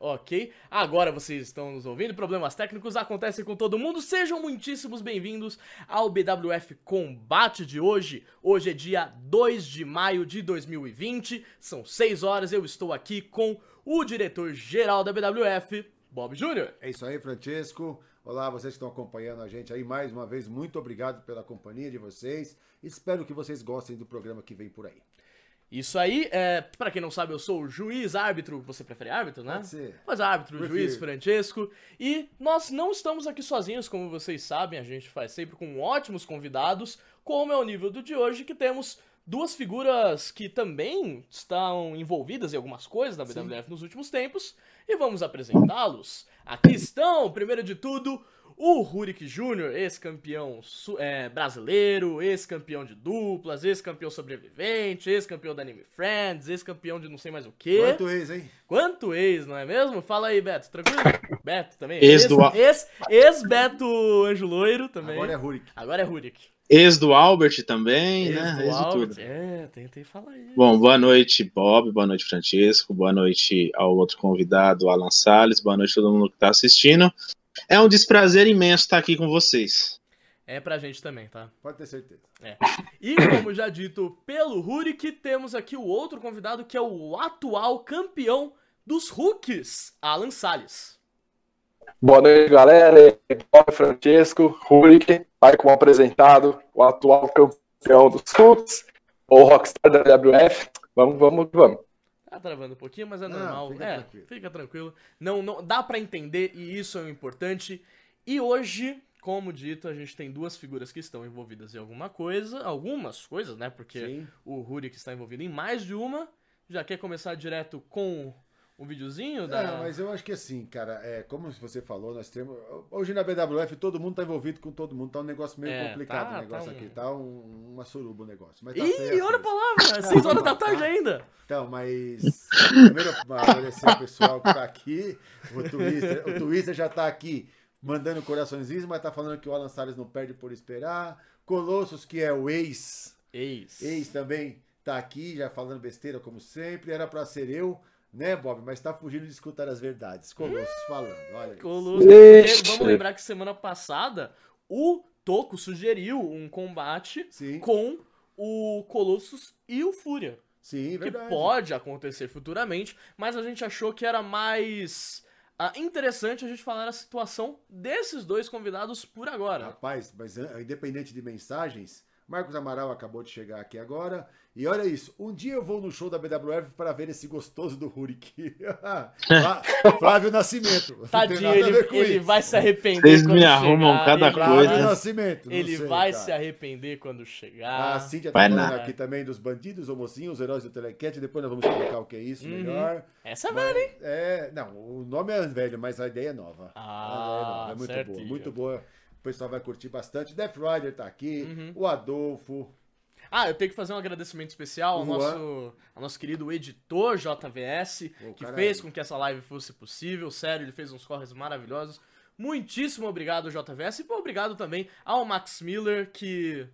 Ok. Agora vocês estão nos ouvindo. Problemas técnicos acontecem com todo mundo. Sejam muitíssimos bem-vindos ao BWF Combate de hoje. Hoje é dia 2 de maio de 2020. São 6 horas. Eu estou aqui com o diretor-geral da BWF, Bob Júnior. É isso aí, Francesco. Olá, vocês que estão acompanhando a gente aí mais uma vez. Muito obrigado pela companhia de vocês. Espero que vocês gostem do programa que vem por aí. Isso aí, é, para quem não sabe, eu sou o juiz, árbitro, você prefere árbitro, né? Pode ser. Mas árbitro, Prefiro. juiz, Francesco. E nós não estamos aqui sozinhos, como vocês sabem, a gente faz sempre com ótimos convidados, como é o nível do de hoje, que temos duas figuras que também estão envolvidas em algumas coisas da BWF nos últimos tempos, e vamos apresentá-los. Aqui estão, primeiro de tudo, o Rurik Júnior, ex-campeão é, brasileiro, ex-campeão de duplas, ex-campeão sobrevivente, ex-campeão da Anime Friends, ex-campeão de não sei mais o quê. Quanto ex, hein? Quanto ex, não é mesmo? Fala aí, Beto, tranquilo? Beto também? Ex do- Ex, ex-Beto Anjo Loiro também. Agora é Rurik. Agora é Rurik. Ex do Albert também, Ex né? do Ex de Albert. tudo. É, tentei falar isso. Bom, boa noite, Bob, boa noite, Francisco, boa noite ao outro convidado, Alan Salles, boa noite a todo mundo que está assistindo. É um desprazer imenso estar aqui com vocês. É pra gente também, tá? Pode ter certeza. E como já dito pelo Rurik, temos aqui o outro convidado que é o atual campeão dos Hooks, Alan Salles. Boa noite, galera. Bob Francesco, Rurik, aí como apresentado, o atual campeão dos Hooks, o Rockstar da WF. Vamos, vamos, vamos. Tá travando um pouquinho, mas é Não, normal. fica é, tranquilo. fica tranquilo. Não, não dá pra entender e isso é o importante. E hoje, como dito, a gente tem duas figuras que estão envolvidas em alguma coisa, algumas coisas, né? Porque Sim. o Rurik está envolvido em mais de uma. Já quer começar direto com o videozinho da Não, mas eu acho que assim, cara, é, como você falou, nós temos. Hoje na BWF todo mundo tá envolvido com todo mundo, tá um negócio meio É, complicado tá- o negócio tá um- aqui, tá um- uma suruba o negócio. Mas tá Ih, a olha a palavra! Não, 6 horas da tá. tarde ainda! Então, mas primeiro agradecer ao pessoal que tá aqui. O Twister, o Twister já tá aqui mandando coraçõezinhos, mas tá falando que o Alan Salles não perde por esperar. Colossus, que é o ex, Ex. ex também tá aqui, já falando besteira como sempre. Era pra ser eu, né, Bob? Mas tá fugindo de escutar as verdades. Colossus falando, olha isso. Ixi. Vamos lembrar que semana passada o Toco sugeriu um combate Sim, com o Colossus e o Fúria. sim, Que verdade. pode acontecer futuramente, mas a gente achou que era mais ah, interessante a gente falar a situação desses dois convidados por agora. Rapaz, mas ah, independente de mensagens, Marcos Amaral acabou de chegar aqui agora. E olha isso, um dia eu vou no show da BWF para ver esse gostoso do Rurik. Flá- Flávio Nascimento. Tadinho, a ele, ele vai se arrepender Vocês quando me chegar. arrumam cada ele Flávio coisa. Vai, Nascimento. ele sei, vai cara. se arrepender quando chegar. A Ah, Cíntia Vai tá falando aqui também dos bandidos, homocinhos, os heróis do Telecat. Depois nós vamos explicar o que é isso Uhum. melhor. Essa é velha, hein? é, não, o nome é velho, mas a ideia é nova. Ah, A é nova, é muito certinho. boa, muito boa. O pessoal vai curtir bastante. Death Rider tá aqui, Uhum. o Adolfo, Ah, eu tenho que fazer um agradecimento especial ao nosso, ao nosso querido editor JVS, que fez com que essa live fosse possível. Sério, ele fez uns corres maravilhosos. Muitíssimo obrigado, JVS. E obrigado também ao Max Miller, que.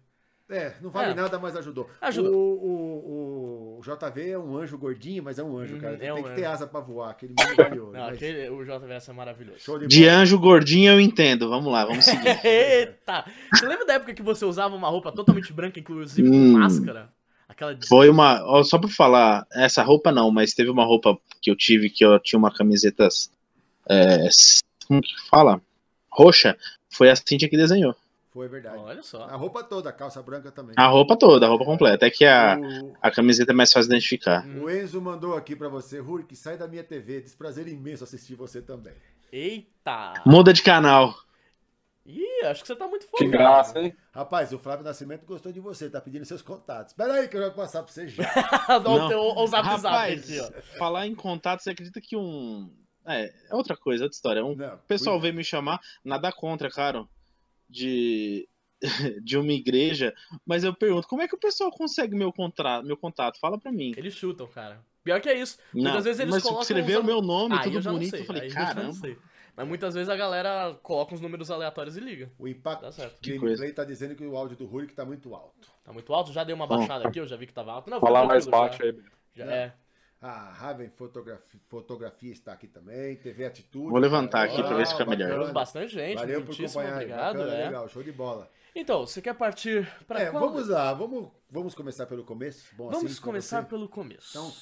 É, não vale É. nada, mas ajudou. Ajudou. O, o, o JV é um anjo gordinho, mas é um anjo, Uhum, cara. é Tem um que anjo. ter asa pra voar, aquele valioso. Não, mas aquele, o JVS é maravilhoso. De De anjo gordinho eu entendo. Vamos lá, vamos seguir. Eita! Você lembra da época que você usava uma roupa totalmente branca, inclusive com Hum. máscara? Aquela de. Foi uma. ó, só pra falar, essa roupa não, mas teve uma roupa que eu tive que eu tinha uma camiseta. é, como que fala? Roxa. Foi a Cintia que desenhou. Foi verdade. Olha só. A roupa toda, a calça branca também. A roupa toda, a roupa completa. É que a, O, a camiseta é mais fácil de identificar. o Enzo mandou aqui pra você, Rurik, sai da minha TV. Desprazer imenso assistir você também. Eita! Muda de canal. Ih, acho que você tá muito Que focado. graça, hein? Rapaz, o Flávio Nascimento gostou de você, tá pedindo seus contatos. Espera aí que eu já vou passar pra você já. Não. o teu- o zap zap Rapaz, aqui, ó. falar em contato, você acredita que um. É, é outra coisa, outra história. Um Não, O pessoal cuida. veio me chamar, nada contra, cara, de, de uma igreja, mas eu pergunto, como é que o pessoal consegue meu, contra, meu contato? Fala pra mim. Eles chutam, cara. Pior que é isso. Não, Muitas vezes eles mas colocam escreveram uns- meu nome, Ah, eu tudo não bonito, sei, eu falei, aí eu já não caramba. sei. Mas muitas vezes a galera coloca uns números aleatórios e liga. O Impact Dá certo. Que Gameplay tá dizendo que o áudio do Rurik tá muito alto. Tá muito alto? Já dei uma baixada aqui, eu já vi que tava alto. Não, Falar mais baixo já. aí. Já é. A Raven Fotografia, Fotografia está aqui também. TV Atitude. Vou levantar aqui pra ver se fica bacana. melhor. Temos bastante gente, Valeu por acompanhar. obrigado. bacana, é. Legal, show de bola. Então, você quer partir para É, qual? vamos lá, vamos, vamos começar pelo começo. Bom, Vamos assim, começar você? pelo começo. Então,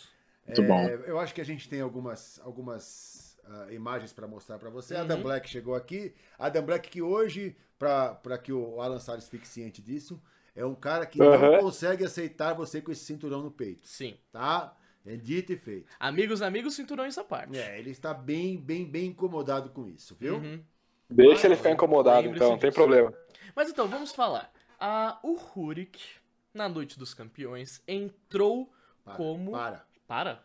Muito É, bom. Eu acho que a gente tem algumas, algumas ah, imagens para mostrar para você. Uhum. Adam Black chegou aqui. Adam Black que hoje, para que o Alan Salles fique ciente disso, é um cara que não Aham. consegue aceitar você com esse cinturão no peito, Sim. tá? É dito e feito. Amigos, amigos, cinturões à parte. É, ele está bem, bem, bem incomodado com isso, viu? Uhum. Deixa ele ficar incomodado, então, não tem disso. problema. Mas então, vamos falar. Ah, o Rurik, na Noite dos Campeões, entrou Para, como... Para. Para?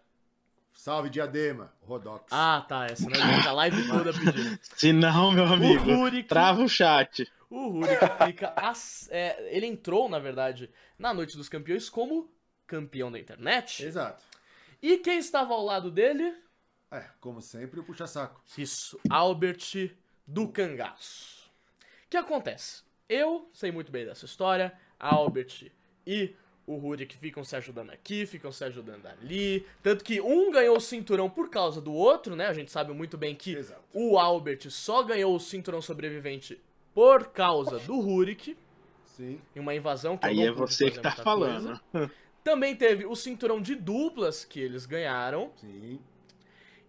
Salve, Diadema, Rodox. Ah, tá. É, senão ele fica a live toda pedindo. Se não, meu amigo, O Rurik, trava o chat. o Rurik fica... as- é, ele entrou, na verdade, na Noite dos Campeões como campeão da internet. Exato. E quem estava ao lado dele? É, como sempre, o puxa-saco. Isso, Albert do Cangaço. O que acontece? Eu sei muito bem dessa história, Albert e o Rurik ficam se ajudando aqui, ficam se ajudando ali. Tanto que um ganhou o cinturão por causa do outro, né? A gente sabe muito bem que Exato. o Albert só ganhou o cinturão sobrevivente por causa do Rurik, Sim. em uma invasão que eu Aí não é você que tá falando. coisa. Também teve o cinturão de duplas que eles ganharam. Sim.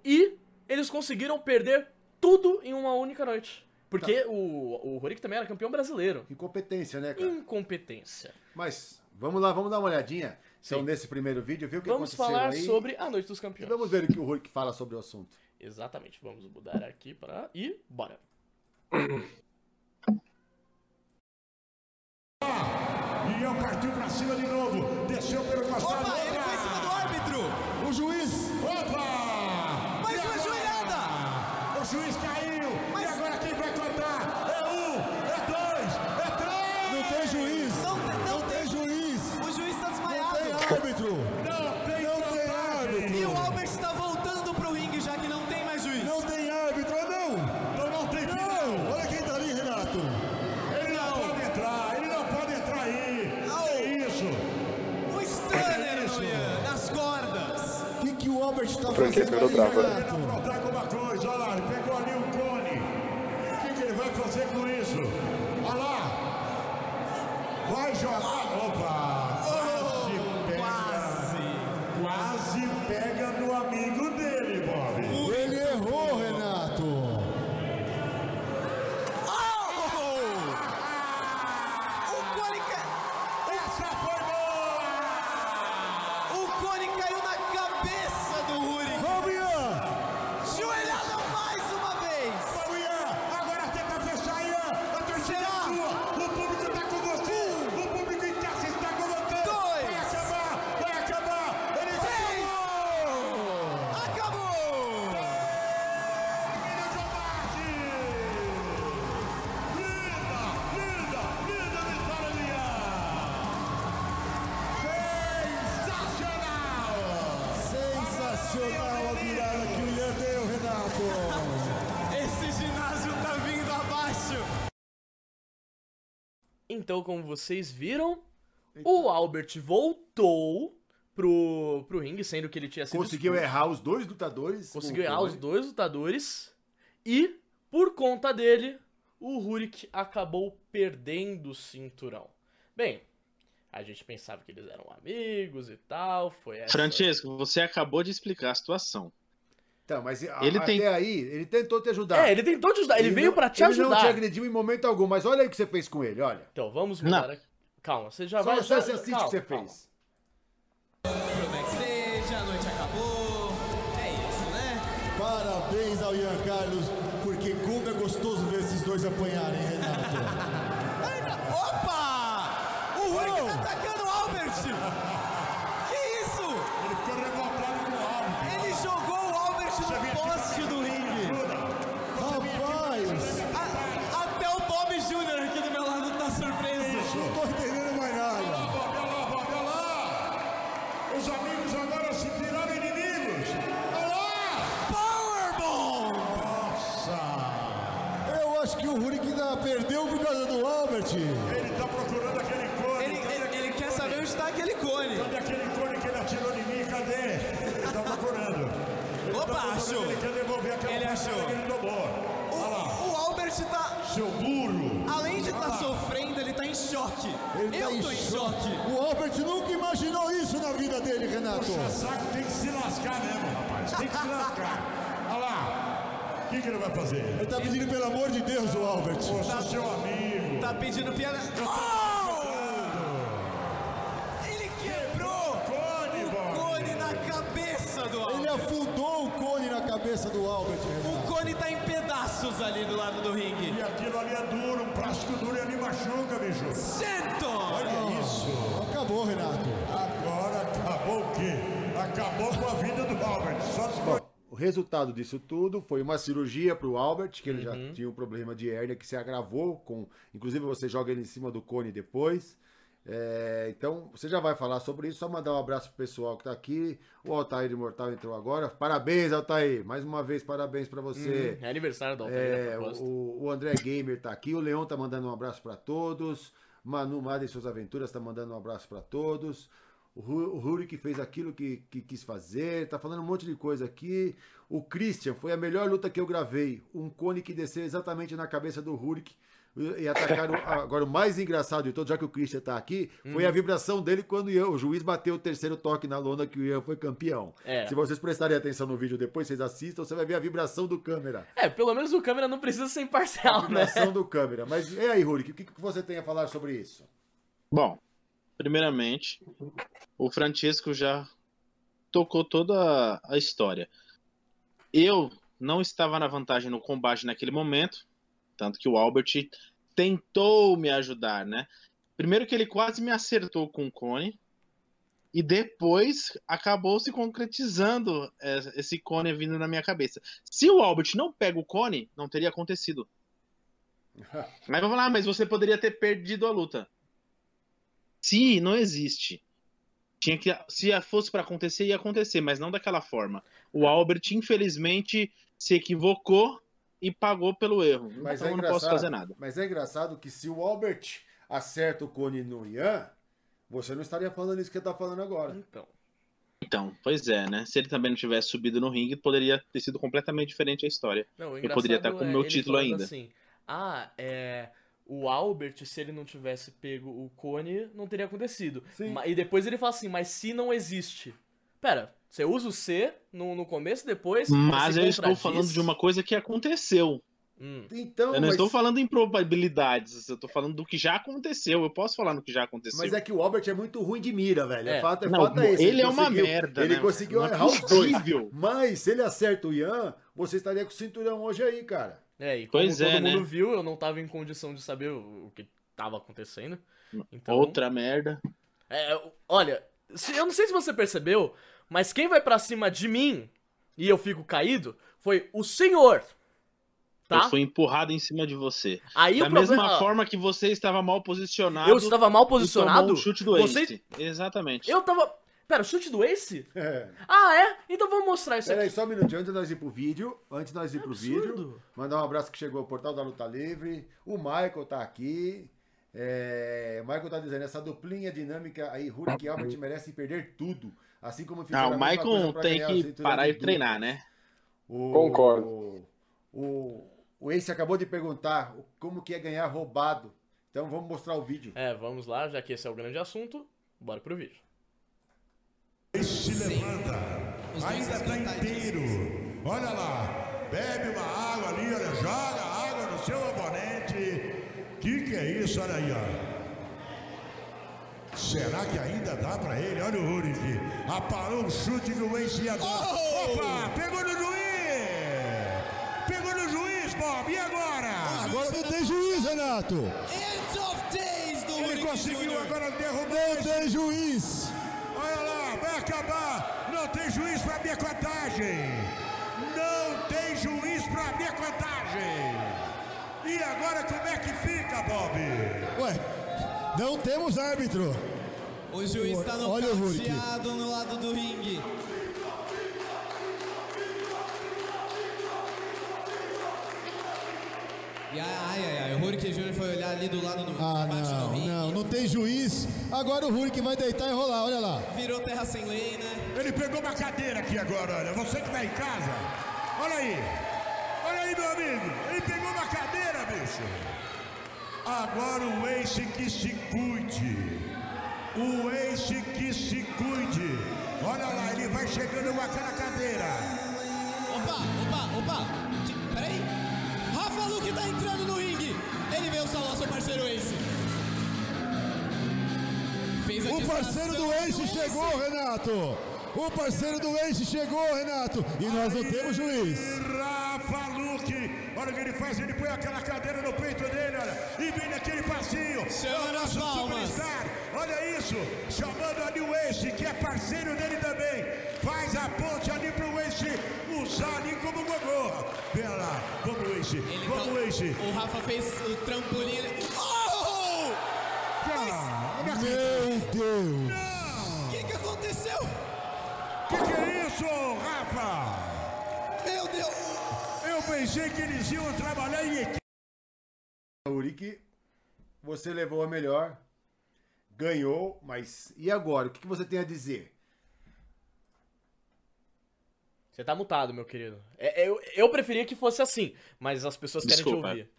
E eles conseguiram perder tudo em uma única noite. Porque Tá. o, o Rurik também era campeão brasileiro. Incompetência, né, cara? Incompetência. Mas vamos lá, vamos dar uma olhadinha. Então, Sim. nesse primeiro vídeo, viu o que Vamos aconteceu falar aí? sobre a Noite dos E Campeões. vamos ver o que o Hulk fala sobre o assunto. Exatamente. Vamos mudar aqui para. E bora. Eu partiu pra cima de novo. Desceu pelo costado. Opa, ele foi em cima do árbitro! O juiz. Opa! Mais uma joelhada! O juiz caiu. Franquia alguma coisa. Olha lá, ele pegou ali um cone. O que, que ele vai fazer com isso? Olha lá. Vai jogar. Opa! Quase pega. Quase! Quase pega no amigo dele, Bob. Ele errou, Então, como vocês viram, o Albert voltou pro, pro ringue, sendo que ele tinha sido. Conseguiu expulso. errar os dois lutadores. Conseguiu errar os dois lutadores. E, por conta dele, o Rurik acabou perdendo o cinturão. Bem, a gente pensava que eles eram amigos e tal. Foi essa. Francesco, você acabou de explicar a situação. Então, mas a- Ele até tem- aí, ele tentou te ajudar. É, ele tentou te ajudar. Ele, veio não- pra te ele não te ajudar. agrediu em momento algum, mas olha aí o que você fez com ele, olha. Então, vamos mudar Não. aqui. Calma, você já Só, vai. só você assiste o que você calma. fez. Pro backstage, a noite acabou. É isso, né? Parabéns ao Ian Carlos, porque como é gostoso ver esses dois apanharem, Renato! Opa! O Rurik tá atacando o Albert! Que isso? Ele ficou revoltado com o árbitro. Ele jogou Albert no poste do ringue! Rapaz! A- até o Bob Jr. aqui do meu lado tá surpreso! Não tô entendendo mais Olha lá, nada! Bob, olha lá, Bob, olha lá! Os amigos agora se viraram inimigos! Olha lá! Powerbomb! Nossa! Eu acho que o ainda perdeu por causa do Albert! Ele tá procurando aquele cone. Ele, ele- ele quer saber onde tá aquele cone. Cadê aquele cone que ele atirou em mim cadê? Ele tá procurando. Tá procurando, achou. Ele quer devolver aquela Ele achou. que ele tomou. Olha lá, O Albert tá. seu burro. Além de estar sofrendo, ele tá em choque. Ele Eu tá em tô em choque. choque. O Albert nunca imaginou isso na vida dele, Renato. Puxa saco tem que se lascar mesmo, rapaz. Tem que se lascar. Olha lá. O que, que ele vai fazer? Ele tá pedindo pelo amor de Deus, o Albert. Eu sou seu amigo. Tá pedindo piada. Oh! Cabeça do Albert, O Renato. cone tá em pedaços ali do lado do ringue. E aquilo ali é duro, um plástico duro e ali machuca, bicho. Senton! Olha isso. Acabou, Renato. Agora acabou o quê? Acabou com a vida do Albert. Só se. Bom, o resultado disso tudo foi uma cirurgia para o Albert, que ele já tinha um problema de hérnia que se agravou, com, inclusive você joga ele em cima do cone depois. É, então, você já vai falar sobre isso, só mandar um abraço pro pessoal que tá aqui. O Altair Imortal entrou agora. Parabéns, Altair! Mais uma vez, parabéns para você. É aniversário da Altair, É, o, o André Gamer tá aqui, o Leão tá mandando um abraço para todos, Manu Mada e suas aventuras tá mandando um abraço para todos. O Ruri que fez aquilo que, que quis fazer, tá falando um monte de coisa aqui. O Christian, foi a melhor luta que eu gravei. Um cone que desceu exatamente na cabeça do Rurik e atacaram. Agora, o mais engraçado de todo, já que o Christian tá aqui, foi Uhum. a vibração dele quando o, Ian- o juiz bateu o terceiro toque na lona que o Ian foi campeão. É. Se vocês prestarem atenção no vídeo depois, vocês assistam, você vai ver a vibração do câmera. É, pelo menos o câmera não precisa ser imparcial, né? Vibração do câmera. Mas e aí, Rurik, o que, que você tem a falar sobre isso? Bom, primeiramente, o Francesco já tocou toda a história. Eu não estava na vantagem no combate naquele momento, tanto que o Albert tentou me ajudar, né? Primeiro que ele quase me acertou com o cone, e depois acabou se concretizando é, esse cone vindo na minha cabeça. Se o Albert não pega o cone, não teria acontecido. Aí vai falar, ah, mas você poderia ter perdido a luta. Se não existe. Tinha que, se fosse para acontecer, ia acontecer, mas não daquela forma. O Albert, infelizmente, se equivocou e pagou pelo erro. Mas então é eu não posso fazer nada. Mas é engraçado que se o Albert acerta o cone no Ian, você não estaria falando isso que ele tá falando agora. Então. Então, pois é, né? Se ele também não tivesse subido no ringue, poderia ter sido completamente diferente a história. Não, o Eu poderia estar com o é meu título ainda. Assim, ah, é. O Albert, se ele não tivesse pego o cone, não teria acontecido. Sim. E depois ele fala assim, mas se não existe. Pera, você usa o C no, no começo, depois. Mas eu estou falando de uma coisa que aconteceu. Hum. Então, Eu não mas, estou falando em probabilidades, eu estou falando do que já aconteceu. Eu posso falar no que já aconteceu. mas é que o Albert é muito ruim de mira, velho. É, É. fato, é Não, fato é esse. ele é uma merda, Ele né? conseguiu Não é errar os dois. possível. Mas se ele acerta o Ian, você estaria com o cinturão hoje aí, cara. É, e como Pois todo é, mundo né? viu, eu não tava em condição de saber o, que tava acontecendo. Então, Outra merda. É, olha, se- eu não sei se você percebeu, mas quem vai pra cima de mim e eu fico caído foi o senhor. Tá? Eu fui empurrado em cima de você. Aí da o problema, mesma ó, forma que você estava mal posicionado. eu estava mal tomou posicionado. um chute do você, Ace. Exatamente. eu tava, pera, chute do Ace? É. Ah, é? Então vamos mostrar isso Peraí, aqui. só um minutinho, antes de nós ir pro vídeo, antes de nós ir pro vídeo, absurdo. mandar um abraço que chegou ao Portal da Luta Livre, o Michael tá aqui, é, o Michael tá dizendo, essa duplinha dinâmica aí, Rurik e Albert merecem perder tudo, assim como fizeram Ah, o pra tem que parar de e treinar, né? O, Concordo. O, o, o Ace acabou de perguntar como que é ganhar roubado, então vamos mostrar o vídeo. É, vamos lá, já que esse é o grande assunto, bora pro vídeo. Se levanta. Ainda está respeitadíssimos. inteiro. Olha lá. Bebe uma água ali, olha. Joga água no seu oponente. Que que é isso? Olha aí, ó. Será que ainda dá pra ele? Olha o Rurik. Aparou um chute o Ace ia dar. Oh! Opa! Pegou no juiz! Pegou no juiz, Bob. E agora? Agora não tem juiz, Renato. End of days do Ele conseguiu Jr. agora derrubar. Não tem juiz. Olha lá, vai acabar. Não tem juiz pra minha contagem. Não tem juiz pra minha contagem. E agora como é que fica, Bob? Ué, não temos árbitro. O juiz tá Olha o Hulk. nocauteado no lado do ringue. E ai, ai, ai, o Hurricane Jr. foi olhar ali do lado do Ah, do não, ringue. não, não tem juiz. Agora o Hulk vai deitar e rolar, olha lá. Virou terra sem lei, né? Ele pegou uma cadeira aqui agora, olha. Você que tá em casa, olha aí. Olha aí, meu amigo. Ele pegou uma cadeira, bicho. Agora o Ace que se cuide. O Ace que se cuide. Olha lá, ele vai chegando com aquela cadeira. Opa, opa, opa. Peraí. Rafa Luke tá entrando no ringue. Ele veio salvar seu parceiro Ace. Fez a O parceiro do Ace chegou, Renato. O parceiro do Ace chegou, Renato. E nós não temos juiz. Rafa Luque, olha o que ele faz, ele põe aquela cadeira no peito dele, olha, e vem naquele passinho. Chamando É o as nosso palmas. superstar. Olha isso, chamando ali o Ace, que é parceiro dele também. Faz a ponte ali pro Ace usar ali como gogô. Pera lá, vamos Ele vamos Ace. O Rafa fez o trampolim. Oh! Cara, não Meu Deus. O que, que aconteceu? Que, que é isso, Rafa? Meu Deus! Eu pensei que eles iam trabalhar em equipe. Urique, você levou a melhor, ganhou, mas e agora? O que que você tem a dizer? Você tá mutado, meu querido. É, eu, eu preferia que fosse assim, mas as pessoas querem Desculpa. te ouvir.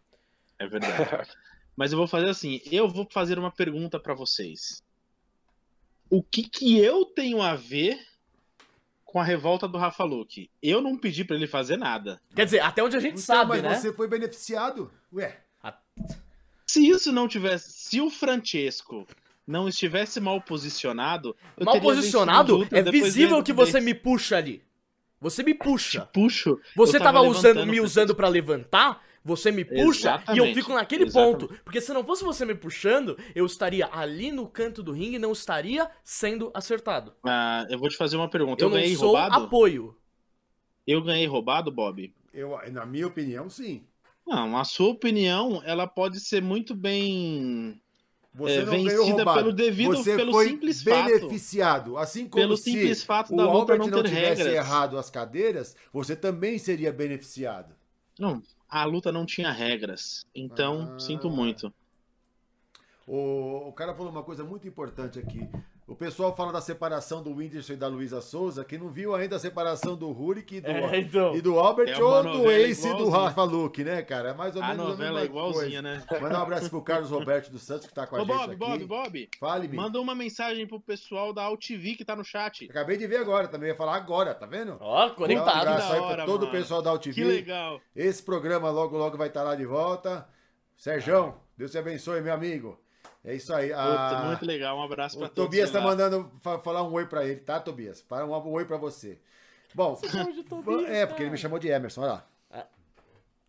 É verdade. Mas eu vou fazer assim, eu vou fazer uma pergunta pra vocês. O que que eu tenho a ver com a revolta do Rafa Luke? Eu não pedi pra ele fazer nada. Quer dizer, até onde a gente Então, sabe, mas né? você foi beneficiado? Ué, Se isso não tivesse, se o Francesco não estivesse mal posicionado, eu Mal teria posicionado, é visível que você me puxa ali. Você me puxa. puxo. Você eu tava, usando, me usando pra levantar, você me puxa e eu Exatamente, fico naquele exatamente. ponto. Porque se não fosse você me puxando, eu estaria ali no canto do ringue e não estaria sendo acertado. Ah, eu vou te fazer uma pergunta. Eu, Eu, não ganhei sou roubado? apoio. Eu ganhei roubado, Bob? eu, na minha opinião, sim. Não, a sua opinião, ela pode ser muito bem Você É, não ganhou vencida roubado. pelo devido- você pelo foi simples fato. beneficiado. Assim como Pelo se simples fato o Albert não não tivesse regras. errado as cadeiras, você também seria beneficiado. Não, a luta não tinha regras. Então, Ah. sinto muito. O, o cara falou uma coisa muito importante aqui. O pessoal fala da separação do Whindersson e da Luísa Souza, que não viu ainda a separação do Rurik e do, É, então. e do Albert É ou do Ace e do. Rafa Luke, né, cara? É mais ou A menos novela a é mesma igualzinha, coisa. né? Manda um abraço pro Carlos Roberto dos Santos, que tá com a Ô, gente Bob, aqui. Bob, Bob, Fale-me. manda uma mensagem pro pessoal da AltV que tá no chat. Acabei de ver agora, também ia falar agora, tá vendo? Ó, Dá um conectado. abraço aí Da hora, pra todo o mano. pessoal da UTV. Que legal. Esse programa logo, logo vai estar lá de volta. Serjão, Deus te abençoe, meu amigo. É isso aí. Puta, Ah, muito legal. Um abraço pra o todos. Tobias tá lá. mandando fa- falar um oi pra ele, tá, Tobias? Para um oi pra você. Bom, é, porque ele me chamou de Emerson, olha lá. Ah.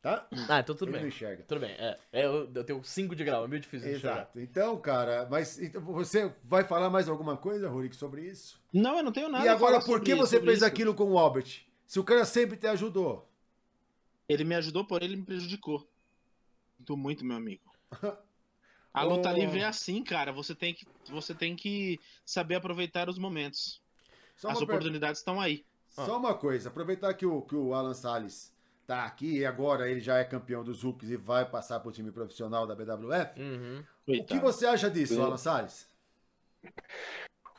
Tá? Ah, então tudo Ele não bem. enxerga. Tudo bem, é. É, eu, eu tenho 5 de grau, é meio difícil de enxergar. Exato. Então, cara, mas então, você vai falar mais alguma coisa, Rurik, sobre isso? Não, eu não tenho nada e a agora, por que você fez isso. aquilo com o Albert? Se o cara sempre te ajudou. Ele me ajudou, porém ele me prejudicou. Sinto muito, meu amigo. A luta livre é assim, cara. Você tem que, você tem que saber aproveitar os momentos. Só As uma per- oportunidades estão aí. Só uma coisa, aproveitar que o, que o Alan Salles tá aqui e agora ele já é campeão dos Hulks e vai passar pro time profissional da BWF. Uhum. O que você acha disso, Sim. Alan Salles?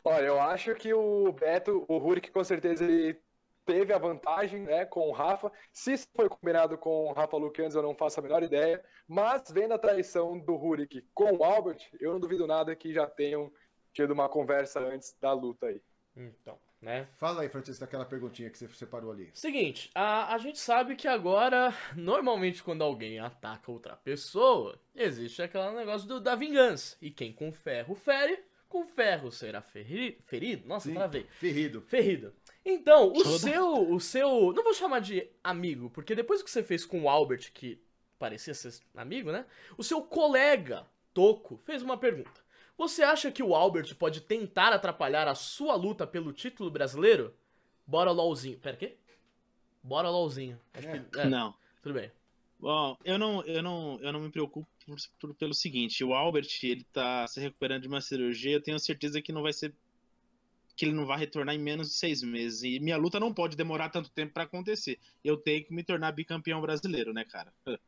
Olha, eu acho que o Beto, o Rurik, com certeza ele teve a vantagem, né, com o Rafa. Se isso foi combinado com o Rafa Luke antes, eu não faço a menor ideia. Mas vendo a traição do Rurik com o Albert, eu não duvido nada que já tenham tido uma conversa antes da luta aí. Então, né? Fala aí, Francisco, daquela perguntinha que você separou ali. Seguinte, a, a gente sabe que agora, normalmente quando alguém ataca outra pessoa, existe aquele negócio do- da vingança. E quem com ferro fere, com ferro será ferri, ferido. Nossa, Sim. travei. Ferrido. Ferrido. Então, o Toda- seu, o seu, não vou chamar de amigo, porque depois que você fez com o Albert, que parecia ser amigo, né? O seu colega, Toco, fez uma pergunta. Você acha que o Albert pode tentar atrapalhar a sua luta pelo título brasileiro? Bora LOLzinho. Pera, quê? Bora LOLzinho. Acho que, é, Não. tudo bem. Bom, eu não, eu não, eu não me preocupo por- por- pelo seguinte, o Albert, ele tá se recuperando de uma cirurgia, eu tenho certeza que não vai ser que ele não vai retornar em menos de seis meses. E minha luta não pode demorar tanto tempo pra acontecer. Eu tenho que me tornar bicampeão brasileiro, né, cara?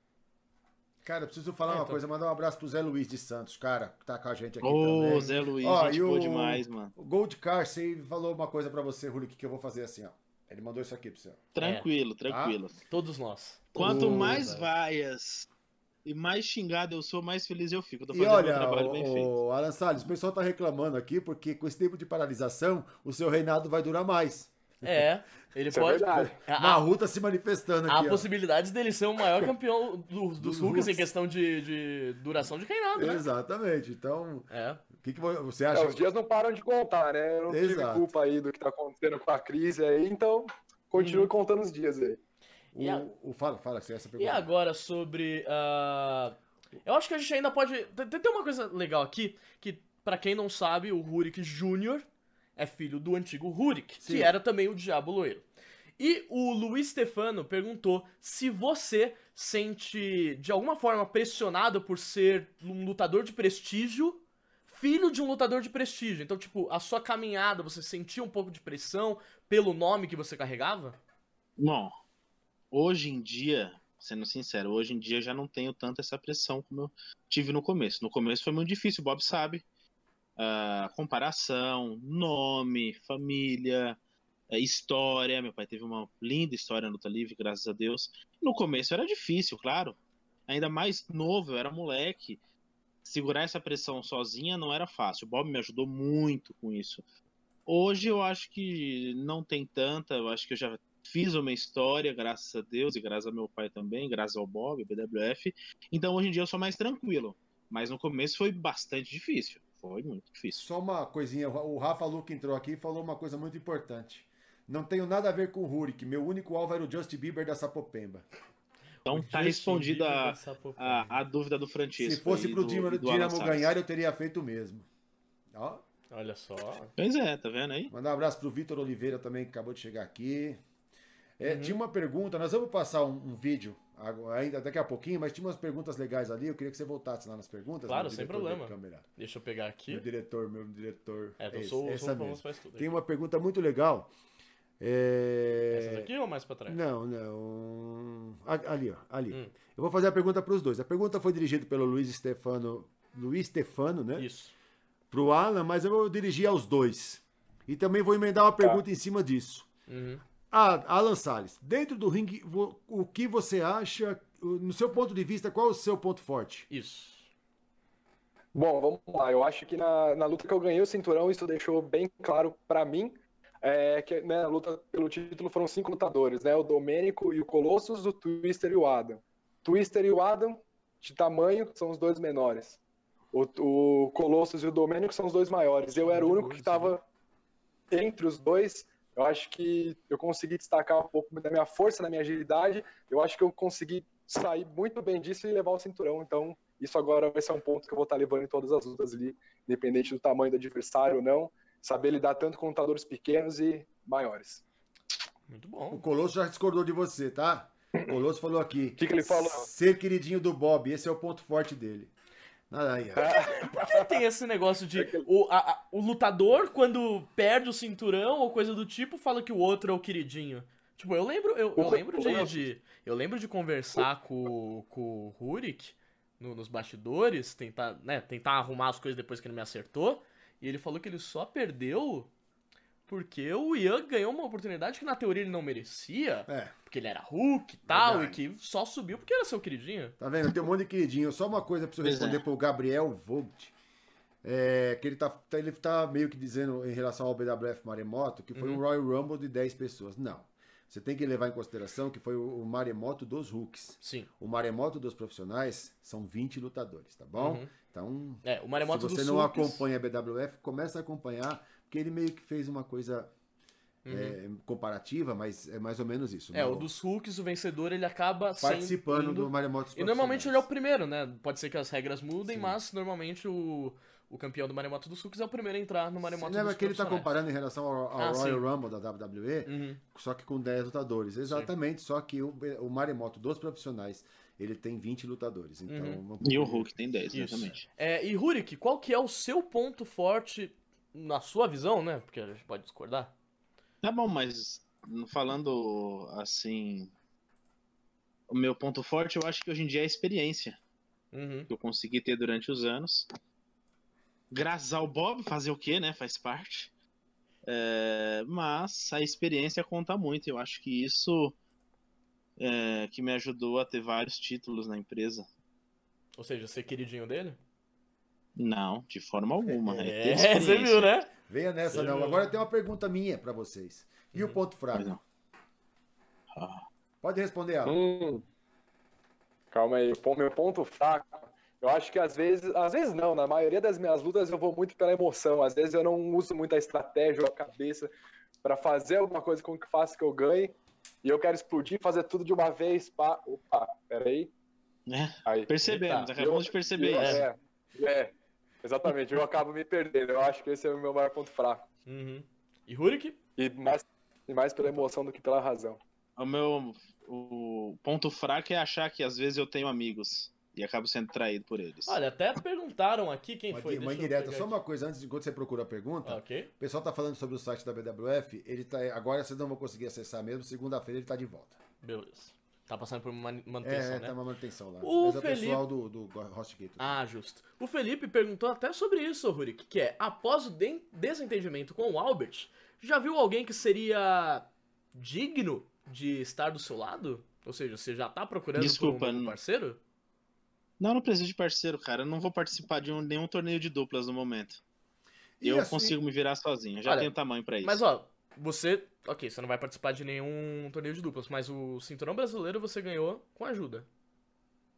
Cara, eu preciso falar É, uma então. coisa, mandar um abraço pro Zé Luiz de Santos, cara, que tá com a gente aqui Ô, também. Zé Luiz, Ó, gente e boa o- demais, mano. O Gold Carsey falou uma coisa pra você, Rulik, que eu vou fazer assim, ó. Ele mandou isso aqui pra você. Tranquilo, tranquilo. Todos nós. Quanto mais vaias e mais xingado eu sou, mais feliz eu fico. Eu E olha, trabalho bem feito. o, o Alan Salles, o pessoal tá reclamando aqui porque com esse tempo de paralisação, o seu reinado vai durar mais. É, ele Isso é pode. A- Marru tá se manifestando Há aqui, ó. possibilidades dele ser o maior campeão dos, dos Dos Hulks em questão de, de duração de reinado, né? Exatamente. Então, É. o que, que vo- você É, acha? os dias não param de contar, né? Eu não tive Exato. culpa aí do que tá acontecendo com a crise aí, então continue contando os dias aí. O, E a- o- fala, fala, você essa E pergunta. agora sobre. ah, Eu acho que a gente ainda pode. Tem, tem uma coisa legal aqui, que pra quem não sabe, o Rurik Jr. é filho do antigo Rurik, Sim. que era também o Diabo Loiro. E o Luiz Stefano perguntou se você sente de alguma forma pressionado por ser um lutador de prestígio, filho de um lutador de prestígio. Então, tipo, a sua caminhada, você sentia um pouco de pressão pelo nome que você carregava? Bom, hoje em dia, sendo sincero, hoje em dia já não tenho tanta essa pressão como eu tive no começo. No começo foi muito difícil, o Bob sabe. Ah, comparação, nome, família, eh, história. Meu pai teve uma linda história no luta livre, graças a Deus. No começo era difícil, claro. Ainda mais novo, eu era moleque. Segurar essa pressão sozinha não era fácil. O Bob me ajudou muito com isso. Hoje eu acho que não tem tanta, eu acho que eu já fiz uma história, graças a Deus, e graças ao meu pai também, graças ao Bob, BWF. Então hoje em dia eu sou mais tranquilo. Mas no começo foi bastante difícil. Foi muito difícil. Só uma coisinha, o Rafa Luke entrou aqui e falou uma coisa muito importante. Não tenho nada a ver com o Rurik, meu único alvo era o Justin Bieber da Sapopemba. Então tá respondida a, a, dúvida do Francisco. Se fosse pro Dinamo, ganhar, eu teria feito o mesmo. Ó, Olha só. Pois é, tá vendo aí? mandar um abraço pro Vitor Oliveira também, que acabou de chegar aqui. É, Uhum. Tinha uma pergunta, nós vamos passar um, um vídeo ainda daqui a pouquinho, mas tinha umas perguntas legais ali, eu queria que você voltasse lá nas perguntas. Claro, sem problema. câmera. Deixa eu pegar aqui. Meu diretor, meu diretor. É, então esse, sou, essa sou o mesmo. famoso faz tudo. Tem uma pergunta muito legal. É... Essas aqui ou mais pra trás? Não, não. Ali, ó, ali. Hum. Eu vou fazer a pergunta para os dois. A pergunta foi dirigida pelo Luiz Stefano, Luiz Stefano, né? Isso. Pro Alan, mas eu vou dirigir aos dois. E também vou emendar uma pergunta em cima disso. Uhum. Ah, Alan Salles, dentro do ringue, o que você acha, o- no seu ponto de vista, qual é o seu ponto forte? Isso. Bom, vamos lá. Eu acho que na, na luta que eu ganhei o cinturão, isso deixou bem claro pra mim. É que né, a luta pelo título foram cinco lutadores, né? O Domênico e o Colossus, o Twister e o Adam. Twister e o Adam, de tamanho, são os dois menores. O, o Colossus e o Domênico são os dois maiores. Eu era o único que estava entre os dois. Eu acho que eu consegui destacar um pouco da minha força, da minha agilidade. Eu acho que eu consegui sair muito bem disso e levar o cinturão. Então, isso agora vai ser um ponto que eu vou estar levando em todas as lutas ali, independente do tamanho do adversário ou não. Saber lidar tanto com lutadores pequenos e maiores. Muito O bom. Colosso já discordou de você, tá? O Colosso falou aqui. O que, que ele falou? Ser queridinho do Bob, esse é o ponto forte dele. Nada aí, ó. Por que tem esse negócio de o, a- a- o lutador, quando perde o cinturão ou coisa do tipo, fala que o outro é o queridinho? Tipo, eu lembro, eu, eu O- lembro de, o- de- Eu lembro de conversar com, com o Rurik no- nos bastidores, tentar, né, tentar arrumar as coisas depois que ele me acertou. E ele falou que ele só perdeu porque o Ian ganhou uma oportunidade que na teoria ele não merecia. É, Porque ele era Hulk e tal, Verdade. e que só subiu porque era seu queridinho. tá vendo? Tem um monte de queridinho. Só uma coisa pra você responder é. pro Gabriel Vogt. É, que ele tá, tá- ele tá meio que dizendo em relação ao BWF Maremoto que foi Uhum. um Royal Rumble de 10 pessoas. Não. Você tem que levar em consideração que foi o, o Maremoto dos Hulks. Sim. O Maremoto dos profissionais são 20 lutadores, tá bom? Uhum. Então, É, o Maremoto se você dos não acompanha a BWF, começa a acompanhar, porque ele meio que fez uma coisa é, comparativa, mas é mais ou menos isso. Uhum. É, né? o dos Hulks, o vencedor, ele acaba Participando indo- do Maremoto E normalmente ele é o primeiro, né? Pode ser que as regras mudem, Sim. mas normalmente o, o campeão do Maremoto dos Hulks é o primeiro a entrar no Você Maremoto lembra dos que ele tá profissionais. comparando em relação ao, ao Ah, Royal sim. Rumble da WWE, Uhum. só que com 10 lutadores. Exatamente, só que o, o Maremoto dos profissionais, ele tem 20 lutadores. Então, Uhum. um E o Hulk tem 10, Isso. exatamente. É, e Rurik, qual que é o seu ponto forte, na sua visão, né? Porque a gente pode discordar. Tá bom, mas falando assim. O meu ponto forte, eu acho que hoje em dia é a experiência. Uhum. que eu consegui ter durante os anos. Graças ao Bob, fazer o quê, né? Faz parte. É, mas a experiência conta muito. Eu acho que isso é, que me ajudou a ter vários títulos na empresa. Ou seja, ser queridinho dele? Não, de forma alguma. É, É, você viu, né? Venha nessa, Você não. viu? Agora tem uma pergunta minha pra vocês. E o Uhum. ponto fraco? Ah, Pode responder, Alan. Hum. Calma aí, meu ponto fraco. Eu acho que às vezes, às vezes não, na maioria das minhas lutas eu vou muito pela emoção. Às vezes eu não uso muita estratégia ou a cabeça pra fazer alguma coisa com que faça que eu ganhe. E eu quero explodir, fazer tudo de uma vez. Pá. Opa, peraí. né? Aí. Percebemos, Eita. acabamos de perceber Eu- isso. É, é, exatamente. Eu acabo me perdendo. Eu acho que esse é o meu maior ponto fraco. Uhum. E Rurik? E mais, e mais pela emoção do que pela razão. O meu o ponto fraco é achar que às vezes eu tenho amigos e acabo sendo traído por eles. Olha, até perguntaram aqui quem Uma, foi. uma indireta. Só uma coisa antes, enquanto você procura a pergunta. Ok. O pessoal tá falando sobre o site da BWF. Ele tá, agora vocês não vão conseguir acessar mesmo. Segunda-feira ele tá de volta. Beleza. Tá passando por uma É, manutenção, né? tá uma manutenção lá. O Mas é o Felipe- pessoal do, do HostGator. Ah, justo. O Felipe perguntou até sobre isso, Rurik, que é, após o den- desentendimento com o Albert, já viu alguém que seria digno de estar do seu lado? Ou seja, você já tá procurando Desculpa, por um não- parceiro? Não, não preciso de parceiro, cara. Eu não vou participar de um- nenhum torneio de duplas no momento. E eu assim- consigo me virar sozinho. Já Olha, tenho tamanho pra isso. Mas ó, você. Ok, você não vai participar de nenhum torneio de duplas, mas o cinturão brasileiro você ganhou com ajuda.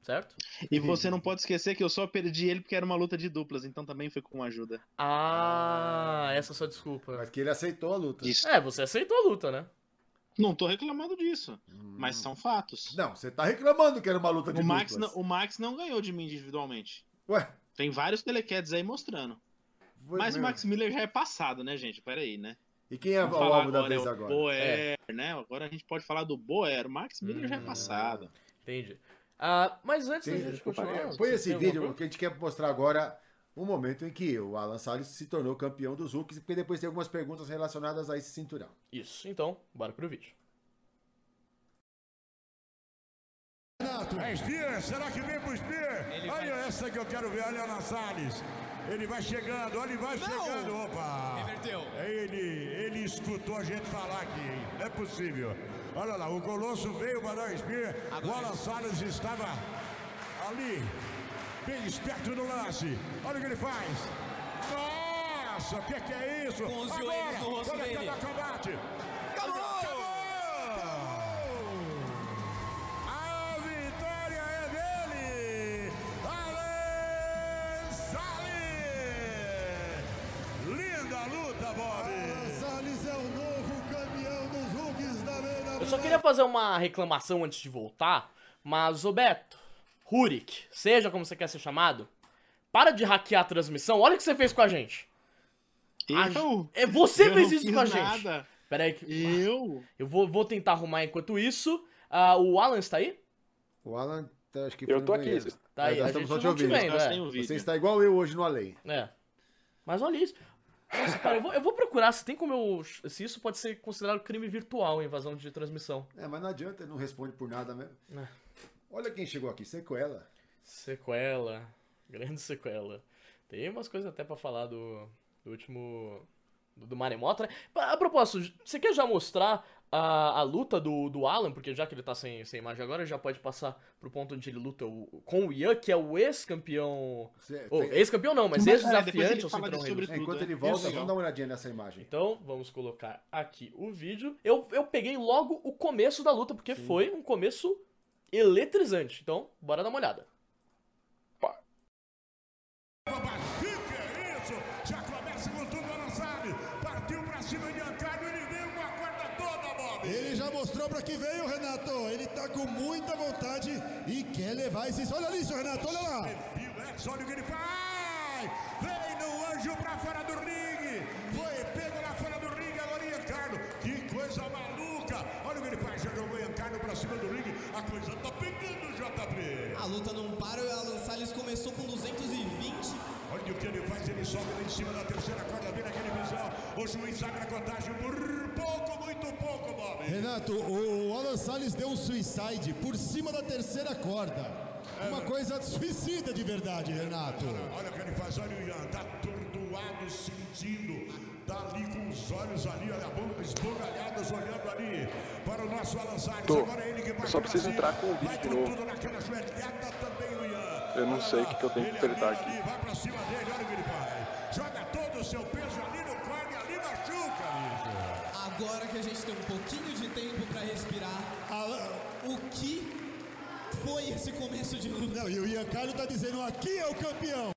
Certo? E você não pode esquecer que eu só perdi ele porque era uma luta de duplas, então também foi com ajuda. Ah, essa é a sua desculpa. Mas que ele aceitou a luta. Isso. É, você aceitou a luta, né? Não tô reclamando disso, Hum. mas são fatos. Não, você tá reclamando que era uma luta de O Max, não, o Max não ganhou de mim individualmente. Ué, Tem vários telequetes aí mostrando. foi Mas o mesmo. Max Miller já é passado, né, gente? Pera aí, né? E quem é o Vamos falar alvo da agora, vez é o agora? Boer, né? Agora a gente pode falar do Boer. O Max Miller já é Hum. passado. Entendi. Ah, mas antes Tem- da gente continuar. Põe você esse vídeo, que a gente quer mostrar agora o momento em que o Alan Salles se tornou campeão dos Hulks, porque depois tem algumas perguntas relacionadas a esse cinturão. Isso, então, bora pro vídeo. Renato, É Spear, será que vem pro Spear? Ele olha vai- essa que eu quero ver, olha Ana Salles. Ele vai chegando, olha, ele vai Não! chegando, opa. Reverteu. Ele, ele escutou a gente falar aqui, hein? Não é possível. Olha lá, o Colosso veio para dar Spear, o Agora- Alan Salles estava ali, bem esperto no lance. Olha o que ele faz. Nossa, o que, que é isso? Com os Agora, joelhos no rosto olha dele. cada combate. Acabou! A vitória é dele! Alan Salles! Linda luta, Bob! Alan Salles é o novo campeão dos Hulks da BWF. Eu só queria fazer uma reclamação antes de voltar, mas, ô Beto, Rurik, seja como você quer ser chamado, para de hackear a transmissão, olha o que você fez com a gente. A Eu? É você eu fez isso com a gente. nada. Pera aí, que Eu? eu vou, vou tentar arrumar enquanto isso. Ah, o Alan está aí? O Alan, tá, acho que Eu foi tô aqui. Tá É, aí, nós a estamos gente só te não te ouvindo. vendo, Nós é. um. Você está igual eu hoje no Além. É. Mas olha isso. Nossa, cara, eu vou, eu vou procurar se tem como eu. Se isso pode ser considerado crime virtual, invasão de transmissão. É, mas não adianta, ele não responde por nada mesmo. É. Olha quem chegou aqui, sequela. Sequela. Grande sequela. Tem umas coisas até pra falar do, do último. Do, do Maremoto, né? A propósito, você quer já mostrar a, a luta do, do Alan? Porque já que ele tá sem, sem imagem agora, já pode passar pro ponto onde ele luta o- com o Ian, que é o ex-campeão. Tem- ex-campeão não, mas é, ex-desafiante ao cinturão rei É, enquanto ele é. volta, Isso. vamos dar uma olhadinha nessa imagem. Então, vamos colocar aqui o vídeo. Eu, eu peguei logo o começo da luta, porque foi um começo eletrizante. Então, bora dar uma olhada. É isso? Ele já mostrou pra que veio, Renato. Ele tá com muita vontade e quer levar esses. Olha ali, seu Renato, olha lá. Pilex, olha o que ele faz! Vem no anjo pra fora do ringue! Pra cima do ringue, a coisa tá pegando, JP! A luta não para e o Alan Salles começou com 220. Olha o que ele faz, ele sobe lá em cima da terceira corda, vira aquele visão, o juiz abre a contagem por pouco, muito pouco, Bob! Renato, o Alan Salles deu um suicide por cima da terceira corda. Uma coisa suicida de verdade, Renato. Olha o que ele faz, olha o Ian, tá atordoado, sentindo. Tá ali com os olhos ali, olha a boca esbugalhadas, olhando ali para o nosso Alan Salles. Tô. Agora é ele que vai Eu só preciso pra entrar cima. com o vídeo Vai de com novo. tudo naquela joelhada também o Ian. Eu não sei o que que eu tenho que Ele apertar ali, aqui. ali, Vai pra cima dele, olha o que ele faz. Joga todo o seu peso ali no corne, ali machuca, bicho. Agora que a gente tem um pouquinho de tempo pra respirar, Ah, o que foi esse começo de luta? não, e o Ian Carlos tá dizendo aqui é o campeão.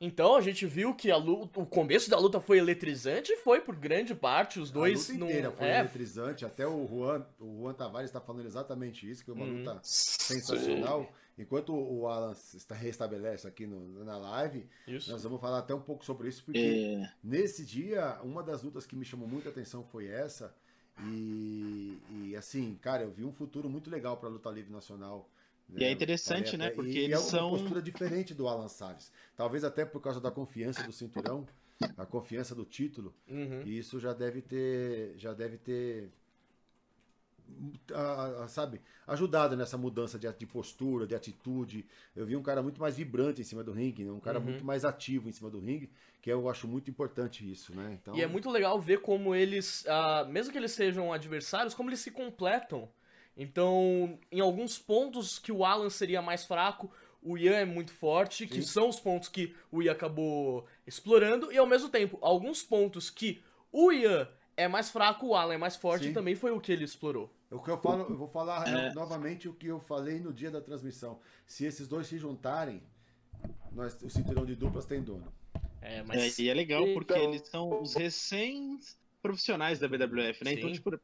Então a gente viu que a luta, o começo da luta foi eletrizante e foi por grande parte os dois a luta não inteira foi é, eletrizante. Até o Juan, o Juan Tavares está falando exatamente isso, que é uma Uhum. luta sensacional. Enquanto o Alan está restabelece aqui no- na live, Isso. nós vamos falar até um pouco sobre isso, porque É, nesse dia, uma das lutas que me chamou muita atenção foi essa. E, e, assim, cara, eu vi um futuro muito legal para a luta livre nacional. E é interessante, né, E- porque e eles é uma são- postura diferente do Alan Salles. Talvez até por causa da confiança do cinturão, a confiança do título. Uhum. E isso já deve ter, já deve ter, ah, ah, sabe, ajudado nessa mudança de, de postura, de atitude. Eu vi um cara muito mais vibrante em cima do ringue, né? um cara Uhum. muito mais ativo em cima do ringue, que eu acho muito importante isso, né? Então, E é muito legal ver como eles, ah, mesmo que eles sejam adversários, como eles se completam. Então, em alguns pontos que o Alan seria mais fraco, o Ian é muito forte, que Sim. são os pontos que o Ian acabou explorando, e ao mesmo tempo, alguns pontos que o Ian é mais fraco, o Alan é mais forte, Sim. também foi o que ele explorou. o que eu falo, eu vou falar É. novamente o que eu falei no dia da transmissão. Se esses dois se juntarem, nós, o cinturão de duplas tem dono. É, é, mas e é legal porque Então- eles são os recém-profissionais da BWF, né? Então, Sim. tipo,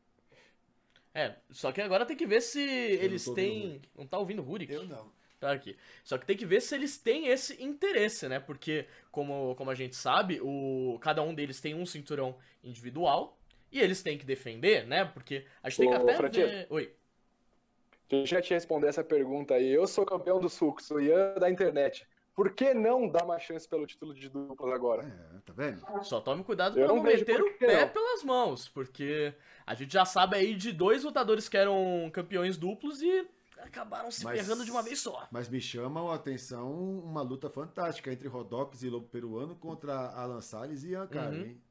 É, só que agora tem que ver se eles ouvindo o têm. Não tá ouvindo o Rurik? não. Tá aqui. Só que tem que ver se eles têm esse interesse, né? Porque, como, como a gente sabe, o, cada um deles tem um cinturão individual e eles têm que defender, né? Porque a gente tem que Ô, até Fratinho. ver. Oi. Deixa eu te responder essa pergunta aí. Eu sou campeão do Sucos, o Ian da internet. Por que não dar uma chance pelo título de duplas agora? É, tá vendo? Só tome cuidado Eu pra não meter o pé não. pelas mãos, porque a gente já sabe aí de dois lutadores que eram campeões duplos e acabaram se Mas- ferrando de uma vez só. Mas me chama a atenção uma luta fantástica entre Rodox e Lobo Peruano contra Alan Salles e Ian Cara, Uhum. hein?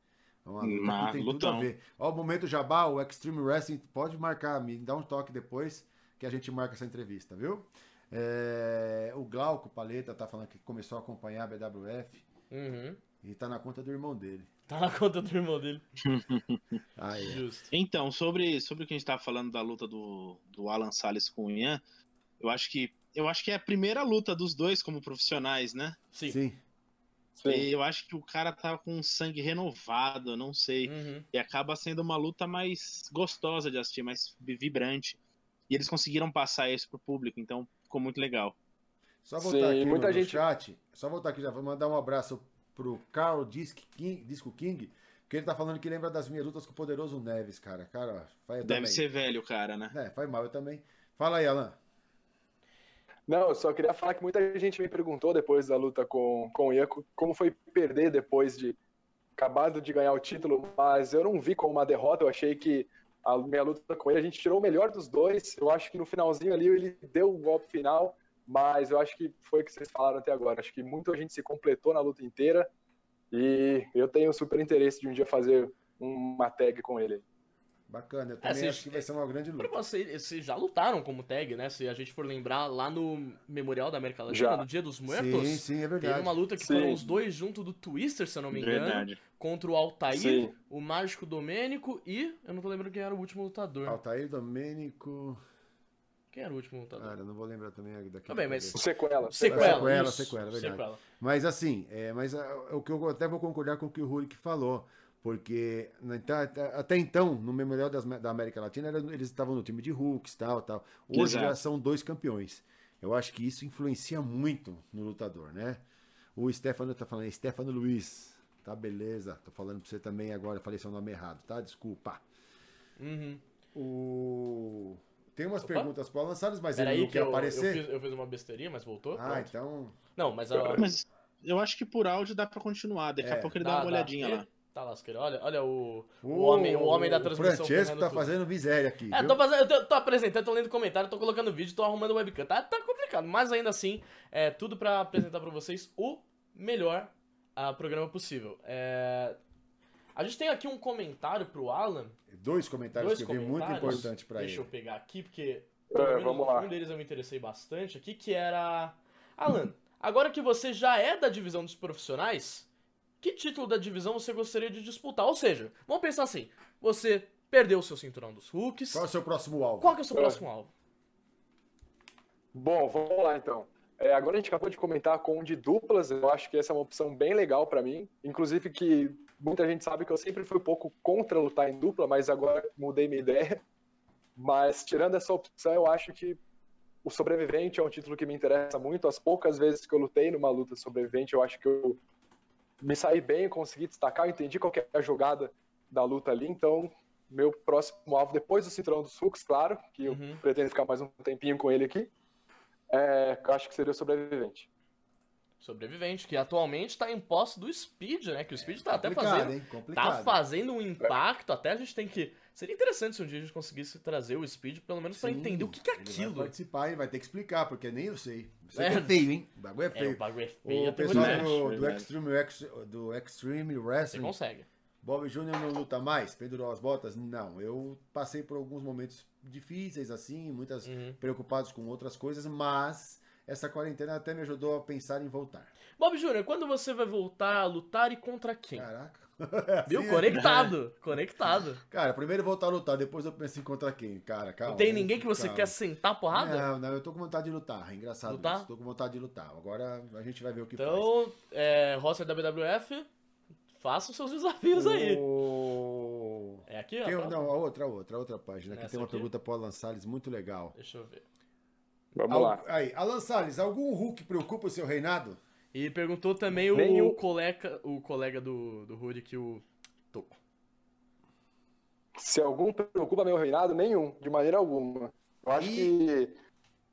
É uma luta Uma que tem tudo lutão. a ver. Ó, o momento Jabá, o Extreme Wrestling, pode marcar, me dá um toque depois que a gente marca essa entrevista, viu? É, o Glauco Paleta tá falando que começou a acompanhar a BWF Uhum. e tá na conta do irmão dele. Tá na conta do irmão dele. Ah, é. Justo. Então, sobre, sobre o que a gente tava falando da luta do, do Alan Salles com o Ian, eu acho que eu acho que é a primeira luta dos dois como profissionais, né? Sim. Sim. Sim. Eu acho que o cara tá com sangue renovado, eu não sei. Uhum. E acaba sendo uma luta mais gostosa de assistir, mais vibrante. E eles conseguiram passar isso pro público, então ficou muito legal. Só voltar Sim, aqui muita no, gente- chat, só voltar aqui já, vou mandar um abraço pro Carl Disc King, Disco King, porque ele tá falando que lembra das minhas lutas com o Poderoso Neves, cara. Cara, faz Deve também. ser velho o cara, né? É, faz mal, eu também. Fala aí, Alan. Não, eu só queria falar que muita gente me perguntou depois da luta com, com o Ian como foi perder depois de acabado de ganhar o título, mas eu não vi como uma derrota, eu achei que a minha luta com ele, a gente tirou o melhor dos dois, eu acho que no finalzinho ali ele deu o golpe final, mas eu acho que foi o que vocês falaram até agora, acho que muita gente se completou na luta inteira e eu tenho super interesse de um dia fazer uma tag com ele. Bacana, eu também se- acho que vai ser uma grande luta. vocês, vocês já lutaram como tag, né? Se a gente for lembrar lá no Memorial da América Latina, Já. no Dia dos Muertos, Sim, sim, é teve verdade. uma luta que Sim. foram os dois junto do Twister, se eu não me engano, Verdade. contra o Altair, Sim. o Mágico Domênico e eu não tô lembrando quem era o último lutador. Altair Domênico. Quem era o último lutador? Cara, não vou lembrar também daqui. Bem, mas- sequela. Sequela, Sequela, isso, sequela, verdade. sequela. Mas assim, é, mas o que eu até vou concordar com o que o Rurik falou, porque né, tá- até, então, no Memorial das- da América Latina, eles estavam no time de Hulks, tal, tal. Hoje Exato. já são dois campeões. Eu acho que isso influencia muito no lutador, né? O Stefano tá falando, Stefano Luiz, tá beleza? Tô falando pra você também agora, falei seu nome errado, tá? Desculpa. Uhum. O... Tem umas Opa. perguntas pro Alan Salles, mas ele Peraí não que quer eu, eu, aparecer. fiz, eu fiz uma besteirinha, mas voltou. Ah, Pronto. então. Não, mas a, Mas eu acho que por áudio dá pra continuar. Daqui É, a pouco ele dá, dá uma dá. olhadinha lá. Tá lasqueiro. Olha, olha o, o, homem, o homem da transmissão. O Francesco tá tudo. fazendo miséria aqui. É, viu? tô, fazendo, eu tô, tô apresentando, tô lendo comentário, tô colocando vídeo, tô arrumando o webcam. Tá, tá complicado, mas ainda assim, é tudo pra apresentar pra vocês o melhor ah, programa possível. É, A gente tem aqui um comentário pro Alan. Dois comentários Dois que eu vi muito importante pra Deixa ele. eu pegar aqui, porque É, vamos lá. um deles eu me interessei bastante aqui, que era... Alan, agora que você já é da divisão dos profissionais, que título da divisão você gostaria de disputar? Ou seja, vamos pensar assim, você perdeu o seu cinturão dos Hulks, Qual é o seu próximo alvo? qual que é o seu É. próximo alvo? Bom, vamos lá então. É, agora a gente acabou de comentar com um de duplas, eu acho que essa é uma opção bem legal pra mim. Inclusive que muita gente sabe que eu sempre fui um pouco contra lutar em dupla, mas agora mudei minha ideia. Mas tirando essa opção, eu acho que o sobrevivente é um título que me interessa muito. As poucas vezes que eu lutei numa luta sobrevivente, eu acho que eu me saí bem, consegui destacar, eu entendi qual é a jogada da luta ali. Então, meu próximo alvo, depois do cinturão dos Hulks, claro, que eu Uhum. pretendo ficar mais um tempinho com ele aqui, é, eu acho que seria o sobrevivente. Sobrevivente, que atualmente tá em posse do Speed, né? Que o Speed tá até fazendo. hein? Tá fazendo um impacto, até a gente tem que. Seria interessante se um dia a gente conseguisse trazer o Speed, pelo menos pra Sim, entender o que, que é Ele aquilo. vai participar e vai ter que explicar, porque nem eu sei. Você É. é. feio, hein? O bagulho é É, feio. o bagulho é feio, o pessoal verdade. do, do. Extreme, Ex- do Extreme Você Wrestling, consegue. Bob Júnior não luta mais? Pendurou as botas? Não. Eu passei por alguns momentos difíceis, assim, muitas Uhum. preocupados com outras coisas, mas essa quarentena até me ajudou a pensar em voltar. Bob Júnior, quando você vai voltar a lutar e contra quem? Caraca. Viu? Assim, é? Conectado. Conectado. Cara, primeiro eu voltar a lutar, depois eu penso em contra quem? Cara, calma. Não tem hein? ninguém que você Calma. quer sentar a porrada? Não, não, eu tô com vontade de lutar. É engraçado Lutar? isso. Tô com vontade de lutar. Agora a gente vai ver o que faz. Então, é, roster da WWF, faça os seus desafios aí. O... É aqui, ó. Tem, tá? não, a outra, a outra, a outra página. Que Essa tem uma aqui? pergunta pro Alan Salles muito legal. Deixa eu ver. Vamos Al- lá. Aí, Alan Salles, algum Hulk preocupa o seu reinado? E perguntou também o colega, o colega do, do Rudy que o Toco. Se algum preocupa meu reinado, nenhum, de maneira alguma. Eu acho E- que.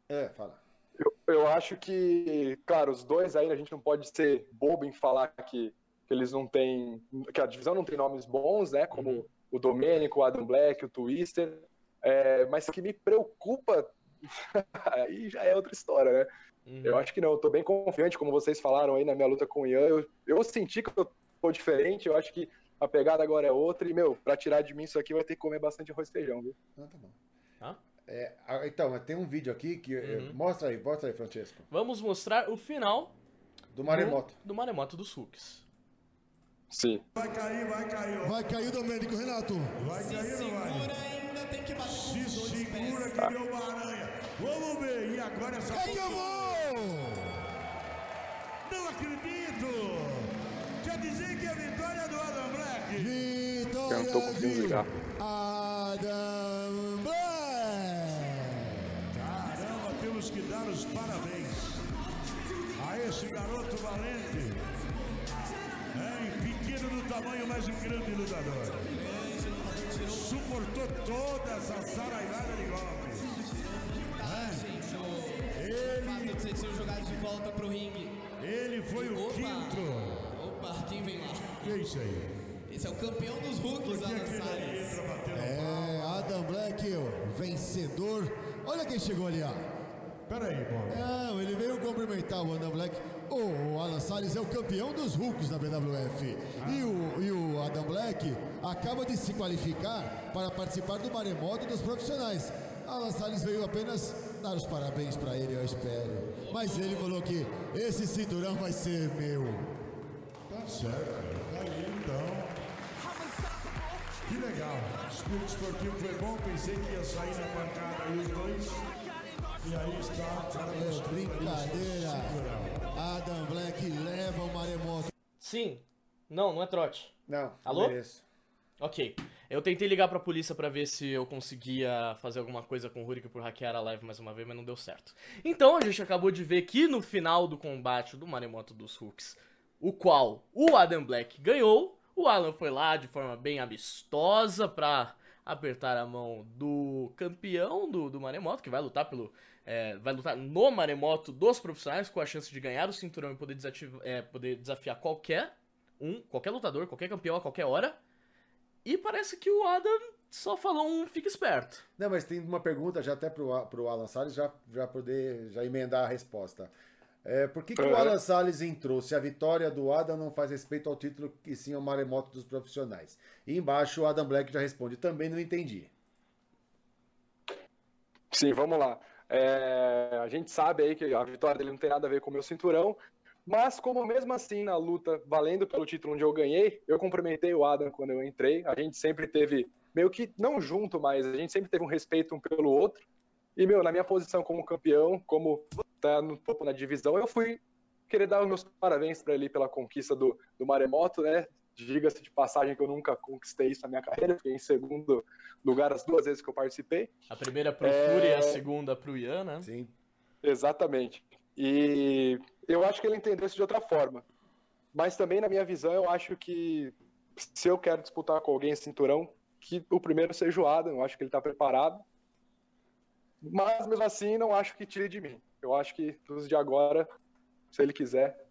É, fala. Eu, eu acho que, claro, os dois aí a gente não pode ser bobo em falar que, que eles não têm. que a divisão não tem nomes bons, né? Como Uhum. o Domênico, o Adam Black, o Twister. É, mas que me preocupa. aí já é outra história, né? Uhum. Eu acho que não, eu tô bem confiante, como vocês falaram aí na minha luta com o Ian. Eu, eu senti que eu tô diferente, eu acho que a pegada agora é outra. E, meu, pra tirar de mim isso aqui vai ter que comer bastante arroz e feijão, viu? Ah, tá bom. Tá. É, então, tem um vídeo aqui que. é, Uhum. mostra aí, mostra aí, Francesco. Vamos mostrar o final Do Maremoto. do, do Maremoto dos Hulks. Sim. Vai cair, vai cair. ó. Vai cair o Domênico, Renato. Vai Se cair ou não vai? segura tem que bater com Se os dois segura que deu uma aranha. Vamos ver. E agora essa Acabou! Não acredito! Quer dizer que a vitória é do Adam Black? Vitória Eu não tô conseguindo ligar. Adam Black. Caramba, temos que dar os parabéns a esse garoto valente. É, pequeno do tamanho, mas um grande lutador. Suportou toda essa saraivada de golpes. O fato de vocês serem jogados de volta pro ringue. Ele foi o Opa! quinto. Opa, quem vem lá? Que é isso aí? Esse é o campeão dos Hulks, Alan Salles. É, Adam Black, o vencedor. Olha quem chegou ali, ó. Pera aí, Bob. Não, ele veio cumprimentar o Adam Black. O Alan Salles é o campeão dos Hulks da BWF. E, o, e o Adam Black acaba de se qualificar para participar do maremoto dos profissionais. Alan Salles veio apenas dar os parabéns para ele, eu espero. Mas ele falou que esse cinturão vai ser meu. Tá certo. Tá aí, então. Que legal. O espírito esportivo foi bom. Pensei que ia sair na pancada aí os dois. E aí está o cara É brincadeira. Adam Black leva o maremoto. Sim. Não, não é trote. Não, Alô? mereço. Ok. Eu tentei ligar pra polícia pra ver se eu conseguia fazer alguma coisa com o Rurik por hackear a live mais uma vez, mas não deu certo. Então a gente acabou de ver que no final do combate do Maremoto dos Hulks, o qual o Adam Black ganhou, o Alan foi lá de forma bem amistosa pra apertar a mão do campeão do, do Maremoto, que vai lutar pelo. É, vai lutar no Maremoto dos profissionais, com a chance de ganhar o cinturão e poder, é, poder desafiar qualquer um, qualquer lutador, qualquer campeão a qualquer hora. E parece que o Adam só falou um fica esperto. Não, mas tem uma pergunta já até pro, pro Alan Salles já, já poder já emendar a resposta. É, por que, que o Uhum. Alan Salles entrou se a vitória do Adam não faz respeito ao título e sim ao maremoto dos profissionais? E embaixo o Adam Black já responde, também não entendi. Sim, vamos lá. É, a gente sabe aí que a vitória dele não tem nada a ver com o meu cinturão, mas como mesmo assim na luta, valendo pelo título onde eu ganhei, eu cumprimentei o Adam quando eu entrei. A gente sempre teve, meio que não junto, mas a gente sempre teve um respeito um pelo outro. E, meu, na minha posição como campeão, como tá no topo na divisão, eu fui querer dar os meus parabéns para ele pela conquista do, do Maremoto, né? Diga-se de passagem que eu nunca conquistei isso na minha carreira, fiquei em segundo lugar as duas vezes que eu participei. A primeira pro É. Fury e a segunda pro Ian, né? Sim. Exatamente. E eu acho que ele entendeu isso de outra forma. Mas também, na minha visão, eu acho que se eu quero disputar com alguém esse cinturão, que o primeiro seja o Adam, eu acho que ele está preparado. Mas, mesmo assim, não acho que tire de mim. Eu acho que dos de agora, se ele quiser,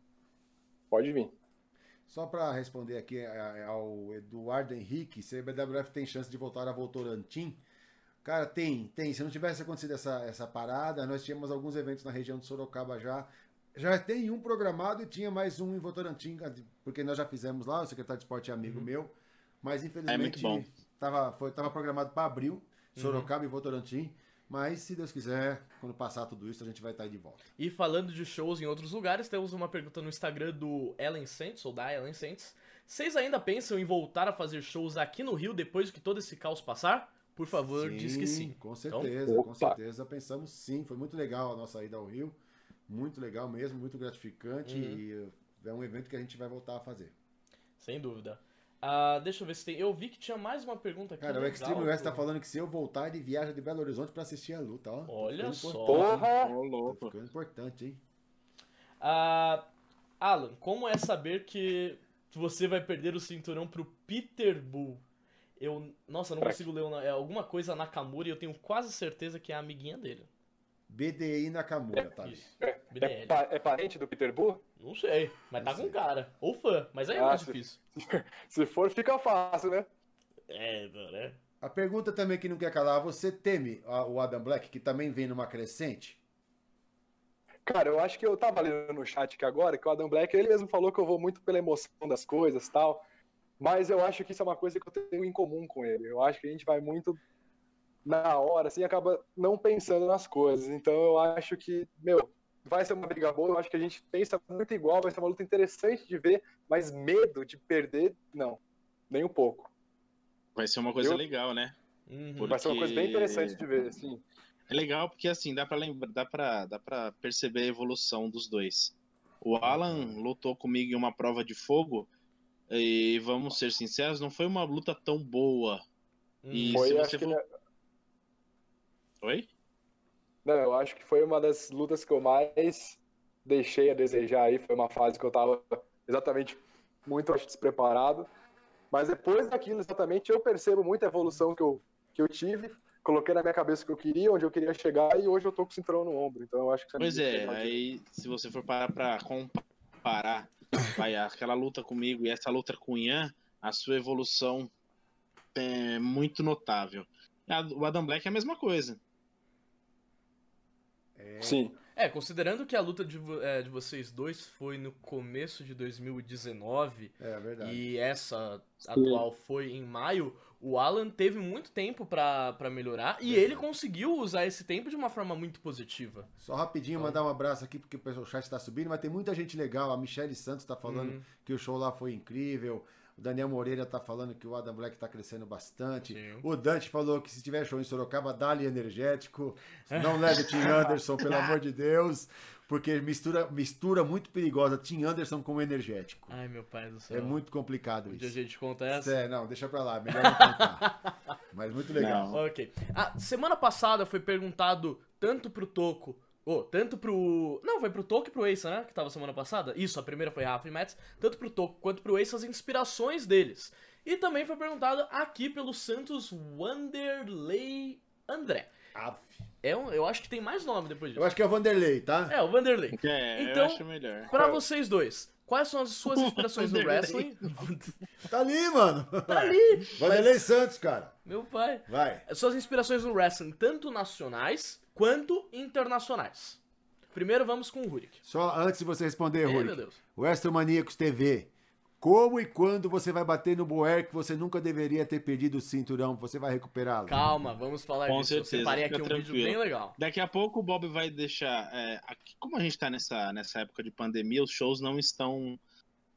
pode vir. Só para responder aqui a- ao Eduardo Henrique, se a BWF tem chance de voltar a Votorantim? Cara, tem, tem. Se não tivesse acontecido essa, essa parada, nós tínhamos alguns eventos na região de Sorocaba já. Já tem um programado e tinha mais um em Votorantim, porque nós já fizemos lá, o secretário de esporte é amigo meu. Mas infelizmente bom. tava, foi, tava programado para abril, Sorocaba e Votorantim. Mas se Deus quiser, quando passar tudo isso, a gente vai estar aí de volta. E falando de shows em outros lugares, temos uma pergunta no Instagram do Ellen Saints, ou da Ellen Saints. Vocês ainda pensam em voltar a fazer shows aqui no Rio depois que todo esse caos passar? Por favor, diz que sim. Com Então, certeza, com opa. certeza. Pensamos sim. Foi muito legal a nossa ida ao Rio. Muito legal mesmo, muito gratificante. Uhum. E uh, é um evento que a gente vai voltar a fazer. Sem dúvida. Ah, deixa eu ver se tem. Eu vi que tinha mais uma pergunta aqui. Cara, o legal, Extreme West tá falando que se eu voltar, ele viaja de Belo Horizonte pra assistir a luta, ó. Tá Olha só. Porra! Ô, Tá louco. ficando importante, hein? Ah, Alan, como é saber que você vai perder o cinturão pro Peter Bull? Eu, nossa, eu não Pra consigo ler. É alguma coisa Nakamura e eu tenho quase certeza que é a amiguinha dele. BDI Nakamura, tá ali. Isso. É, BDL. pa- é parente do Peter Bull? Não sei, mas tá Não com sei. cara. Ou fã, mas aí é Ah, mais se- difícil. Se for, fica fácil, né? É, né? A pergunta também que não quer calar, você teme a- o Adam Black, que também vem numa crescente? Cara, eu acho que eu tava lendo no chat aqui agora que o Adam Black, ele mesmo falou que eu vou muito pela emoção das coisas e tal. Mas eu acho que isso é uma coisa que eu tenho em comum com ele. Eu acho que a gente vai muito na hora, assim, acaba não pensando nas coisas. Então eu acho que, meu, vai ser uma briga boa. Eu acho que a gente pensa muito igual, vai ser uma luta interessante de ver, mas medo de perder, não. Nem um pouco. Vai ser uma coisa Eu- legal, né? Uhum. Por- Vai ser uma coisa bem Porque- interessante de ver, assim. É legal porque assim, dá pra lembrar, dá pra, dá pra perceber a evolução dos dois. O Alan lutou comigo em uma prova de fogo e vamos ser sinceros, não foi uma luta tão boa. Uhum. E Foi, se acho você que, for... Oi? Não, eu acho que foi uma das lutas que eu mais deixei a desejar aí. Foi uma fase que eu tava exatamente muito acho, despreparado. Mas depois daquilo, exatamente, eu percebo muita evolução que eu, que eu tive. Coloquei na minha cabeça o que eu queria, onde eu queria chegar, e hoje eu tô com o cinturão no ombro. Então eu acho que isso Pois é, aí se você for parar pra comparar vai, aquela luta comigo e essa luta com o Ian, a sua evolução é muito notável. O Adam Black é a mesma coisa. Sim. É, considerando que a luta de, é, de vocês dois foi no começo de 2019 É verdade. e essa atual foi em maio, o Alan teve muito tempo pra melhorar e ele conseguiu usar esse tempo de uma forma muito positiva. Só rapidinho mandar um abraço aqui, porque o pessoal- o chat está subindo, mas tem muita gente legal. A Michelle Santos está falando Uhum. que o show lá foi incrível. O Daniel Moreira tá falando que o Adam Black tá crescendo bastante. Sim. O Dante falou que se tiver show em Sorocaba, dá-lhe energético. Não leve Tim Anderson, pelo amor de Deus. Porque mistura, mistura muito perigosa Tim Anderson com energético. Ai, meu pai do céu. É muito complicado Um dia a isso. gente conta essa. É, não, deixa pra lá, melhor não contar. Mas muito legal. Não. Ok. A semana passada foi perguntado tanto pro Toco. Oh, tanto pro. Não, foi pro Toco e pro Ace, né? Que tava semana passada. Isso, a primeira foi Rafa e Mets. Tanto pro Toco quanto pro Ace as inspirações deles. E também foi perguntado aqui pelo Santos Wanderlei André. Aff. É um, eu acho que tem mais nome depois disso. Eu acho que é o Vanderlei, tá? É, o Vanderlei. É, Então, eu acho melhor. Pra vocês dois, quais são as suas inspirações no wrestling? Tá ali, mano. Tá ali! Vanderlei Santos, cara. Meu pai. Vai. Suas inspirações no wrestling, tanto nacionais quanto internacionais. Primeiro vamos com o Rurik. Só antes de você responder, Rui. meu Deus. Western Maníacos TV. Como e quando você vai bater no Boer que você nunca deveria ter perdido o cinturão? Você vai recuperá-lo? Calma, vamos falar Com disso. Eu certeza, separei aqui um vídeo tranquilo. bem legal. Daqui a pouco o Bob vai deixar. é, aqui- como a gente tá nessa, nessa época de pandemia, os shows não estão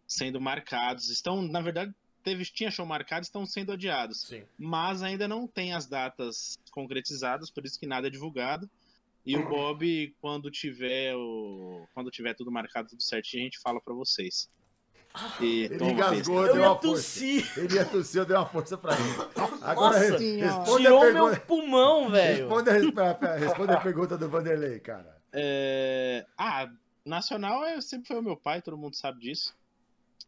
sendo marcados. Estão, na verdade, teve, tinha show marcado, estão sendo adiados. Sim. Mas ainda não tem as datas concretizadas, por isso que nada é divulgado. E o Bob, quando tiver o, quando tiver tudo marcado, tudo certinho, a gente fala pra vocês. E Ele engasgou, deu ia uma força. Ele ia tossir, eu dei uma força pra ele. Agora Nossa, responde, a Tirou pergunta, meu pulmão, velho. responde, a, res- responde a pergunta do Vanderlei, cara. É, Ah, nacional é, sempre foi o meu pai, todo mundo sabe disso.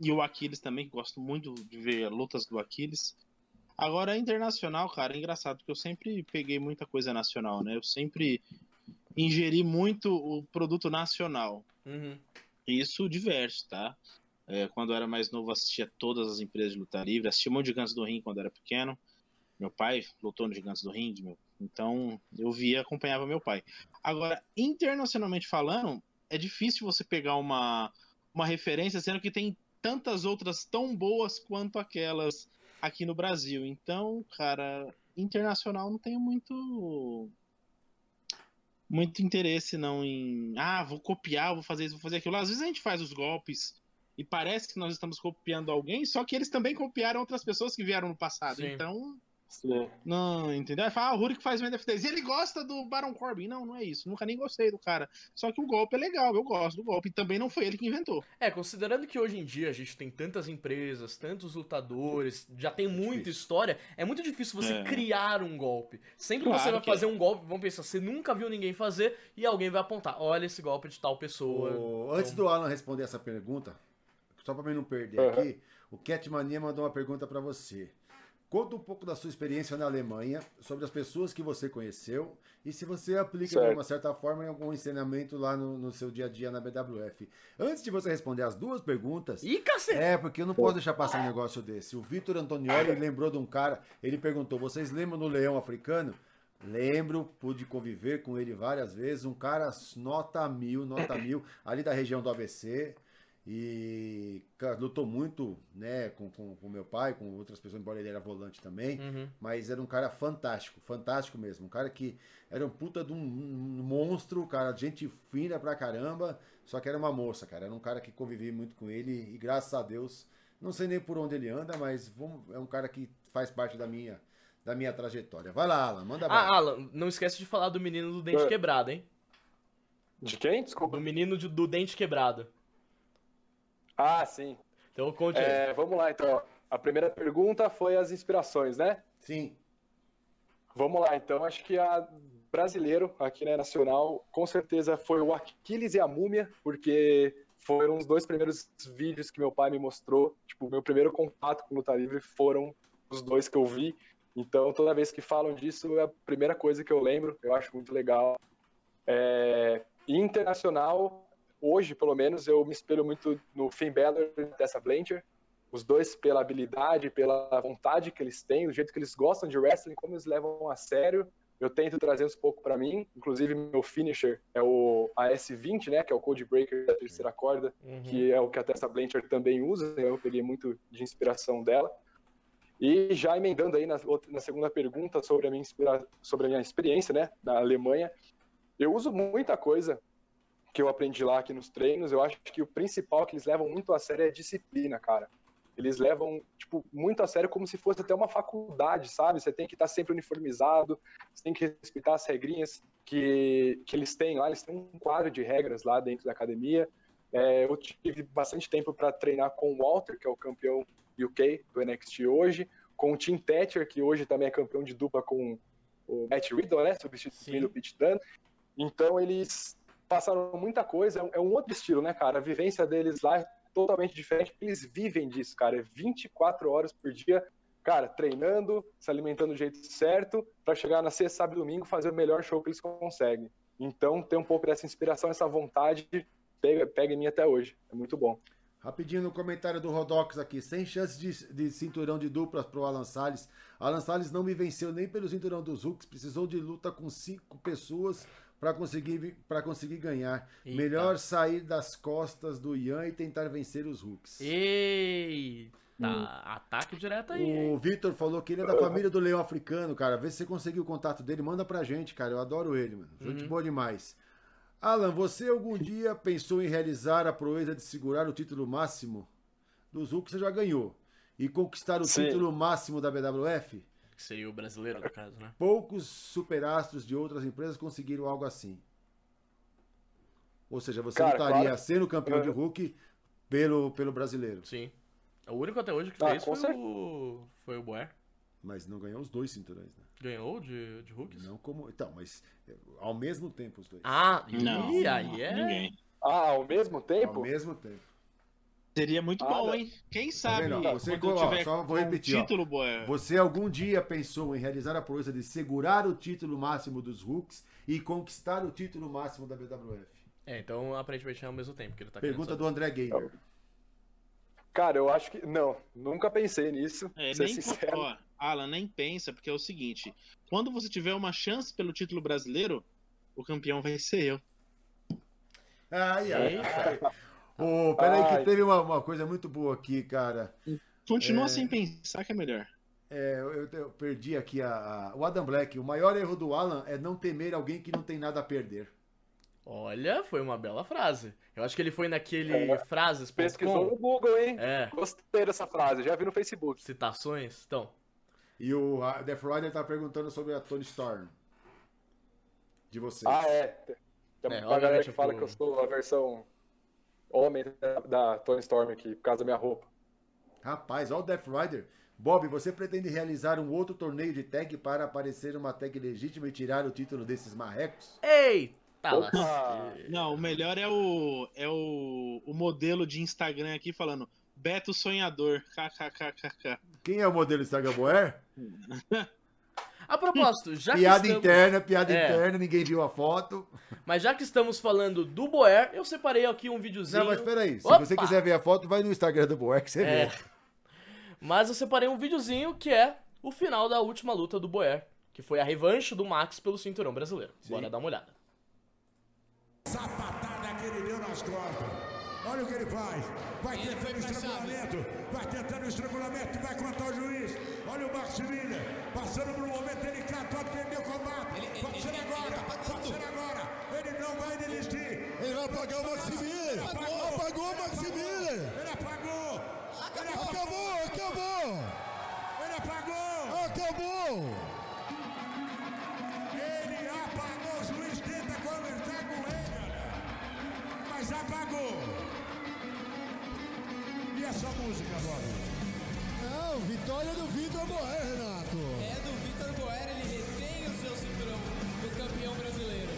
E o Aquiles também, que gosto muito de ver lutas do Aquiles. Agora, internacional, cara, é engraçado, porque eu sempre peguei muita coisa nacional, né? Eu sempre ingeri muito o produto nacional. Uhum. Isso diverso, tá? É, quando eu era mais novo, assistia todas as empresas de luta livre, assistia um monte de Gigantes do Ring quando eu era pequeno. Meu pai lutou no Gigantes do Ring, meu. então eu via, acompanhava meu pai. Agora, internacionalmente falando, é difícil você pegar uma, uma referência, sendo que tem tantas outras tão boas quanto aquelas aqui no Brasil. Então, cara, internacional não tenho muito muito interesse não em ah, vou copiar, vou fazer isso, vou fazer aquilo. Às vezes a gente faz os golpes e parece que nós estamos copiando alguém, só que eles também copiaram outras pessoas que vieram no passado. Sim. Então, Sim. não, entendeu? Aí Fala, ah, o Rurik faz o NFTs. E ele gosta do Baron Corbin. Não, não é isso. Nunca nem gostei do cara. Só que o golpe é legal, eu gosto do golpe. E também não foi ele que inventou. É, considerando que hoje em dia a gente tem tantas empresas, tantos lutadores, já tem muita história, é muito difícil você É. criar um golpe. Sempre Claro você vai que é. fazer um golpe, vamos pensar, você nunca viu ninguém fazer e alguém vai apontar, olha esse golpe de tal pessoa. O- antes do Alan responder essa pergunta, só pra mim não perder Aham. aqui, o Cat Mania mandou uma pergunta pra você. Conta um pouco da sua experiência na Alemanha, sobre as pessoas que você conheceu e se você aplica de Certo. uma certa forma em algum ensinamento lá no, no seu dia a dia na BWF. Antes de você responder as duas perguntas, Ih, cacete! é, porque eu não posso deixar passar um negócio desse. O Vitor Antonioli lembrou de um cara, ele perguntou: vocês lembram do leão africano? Lembro, pude conviver com ele várias vezes. Um cara nota mil, nota mil, ali da região do ABC. E cara, lutou muito né, com, com, com meu pai, com outras pessoas, embora ele era volante também. Uhum. Mas era um cara fantástico, fantástico mesmo. Um cara que era um puta de um, um monstro, cara, gente fina pra caramba. Só que era uma moça, cara. Era um cara que convivi muito com ele e graças a Deus, não sei nem por onde ele anda, mas vamos- é um cara que faz parte da minha, da minha trajetória. Vai lá, Alan, manda Ah, bala. Alan, não esquece de falar do menino do dente É. quebrado, hein? De quem? Desculpa. Do menino de- do dente quebrado. Ah, sim. Então conte aí. É, vamos lá, então. A primeira pergunta foi as inspirações, né? Sim. Vamos lá, então. Acho que a brasileiro aqui na Nacional, com certeza foi o Aquiles e a Múmia, porque foram os dois primeiros vídeos que meu pai me mostrou. Tipo, meu primeiro contato com luta livre foram os dois que eu vi. Então, toda vez que falam disso, é a primeira coisa que eu lembro. Eu acho muito legal. É, internacional, hoje, pelo menos, eu me espelho muito no Finn Balor e Tessa Blanchard. Os dois pela habilidade, pela vontade que eles têm, o jeito que eles gostam de wrestling, como eles levam a sério. Eu tento trazer um pouco para mim. Inclusive, meu finisher é o AS20, né? Que é o Code Breaker da terceira corda, Uhum. que é o que a Tessa Blanchard também usa. Eu peguei muito de inspiração dela. E já emendando aí na, na segunda pergunta sobre a, minha sobre a minha experiência, né? Na Alemanha, eu uso muita coisa que eu aprendi lá aqui nos treinos. Eu acho que o principal que eles levam muito a sério é a disciplina, cara. Eles levam, tipo, muito a sério como se fosse até uma faculdade, sabe? Você tem que estar sempre uniformizado, você tem que respeitar as regrinhas que, que eles têm lá. Eles têm um quadro de regras lá dentro da academia. É, eu tive bastante tempo para treinar com o Walter, que é o campeão UK do NXT hoje, com o Tim Thatcher, que hoje também é campeão de dupla com o Matt Riddle, né? Substituindo o Pete Dunne. Então eles passaram muita coisa, é um- outro estilo, né, cara? A vivência deles lá é totalmente diferente, eles vivem disso, cara. É 24 horas por dia, cara, treinando, se alimentando do jeito certo, para chegar na sexta, sábado e domingo fazer o melhor show que eles conseguem. Então, ter um pouco dessa inspiração, essa vontade, pega, pega em mim até hoje. É muito bom. Rapidinho no comentário do Rodox aqui, sem chance de, de cinturão de duplas pro Alan Salles. Alan Salles não me venceu nem pelo cinturão dos Hooks, precisou de luta com cinco pessoas para conseguir, pra conseguir ganhar. Eita. Melhor sair das costas do Ian e tentar vencer os Hooks. Eita! Ataque direto aí. O? Vitor falou que ele é da família do leão africano, cara. Vê se você conseguiu o contato dele, manda pra gente, cara. Eu adoro ele, mano. Gente Uhum. boa demais. Alan, você algum dia pensou em realizar a proeza de segurar o título máximo dos Hulk? Você já ganhou. E conquistar o Sim. título máximo da BWF? Que seria o brasileiro, no caso, né? Poucos superastros de outras empresas conseguiram algo assim. Ou seja, você Cara, lutaria claro. sendo campeão de. Hulk pelo, pelo brasileiro. Sim. O único até hoje que Ah, fez foi o. Foi o Boer. Mas não ganhou os dois cinturões, né? Ganhou de, de Hulks? Não como. Então, mas é, ao mesmo tempo os dois. Ah, Não, e aí é. ninguém. Ah, ao mesmo Ao tempo? mesmo tempo. Seria muito Ah, bom, hein? Quem sabe vendo? Você quando ó, só vou repetir, ó. um título, boa. Você algum dia pensou em realizar a proeza de segurar o título máximo dos Hulks e conquistar o título máximo da BWF? É, então aparentemente é ao mesmo tempo que ele tá Pergunta do André Gamer. Cara, eu acho que. Não, nunca pensei nisso. É, ser nem, sincero. ó, Alan, nem pensa, porque é o seguinte: quando você tiver uma chance pelo título brasileiro, o campeão vai ser eu. Ai, saber. ai. Ô, peraí que teve uma, uma coisa muito boa aqui, cara. Continua É. sem pensar que é melhor. É, eu, eu- eu perdi aqui a, a- o Adam Black. O maior erro do Alan é não temer alguém que não tem nada a perder. Olha, foi uma bela frase. Eu acho que ele foi naquele É. frases. Pesquisou no Google, hein? É, Gostei dessa frase, já vi no Facebook. citações. Então, E o Death Rider tá perguntando sobre a Tony Storm. De vocês. Ah, é. Tem É, uma galera obviamente que fala pro- que eu sou a versão homem da, da Tony Storm aqui, por causa da minha roupa. Rapaz, olha o Death Rider. Bob, você pretende realizar um outro torneio de tag para aparecer uma tag legítima e tirar o título desses marrecos? eita. Opa! Não, o melhor é o é o, o modelo de Instagram aqui falando Beto Sonhador. KKKKK. Quem é o modelo Instagram Boer? A propósito, já que Piada estamos... interna, piada É. interna, ninguém viu a foto. Mas já que estamos falando do Boer, eu separei aqui um videozinho. Não, mas peraí, se Opa! você quiser ver a foto, vai no Instagram do Boer que você É. vê. Mas eu separei um videozinho que é o final da última luta do Boer, que foi a revanche do Max pelo cinturão brasileiro. Bora dar uma olhada. Sapatada que ele deu nas costas. Olha o que ele faz. Vai Ele tentando o estrangulamento. Vai tentando o estrangulamento vai contar o juiz. Olha o Maximilian. Passando por um momento delicado. Pode perder o combate. Ele- pode ele- ser ele- agora. ele pode ser agora. Ele não vai desistir. Ele vai apagar o Maximilian! Apagou. Apagou o Maximilian! Ele apagou. Ele apagou. Acabou, acabou! Ele apagou. Acabou! Ele apagou. O juiz tenta conversar com ele. olha. Mas apagou. E essa música, Bob? Não, vitória do Vitor Boer, Renato! É do Vitor Boer, ele retém o seu cinturão do campeão brasileiro.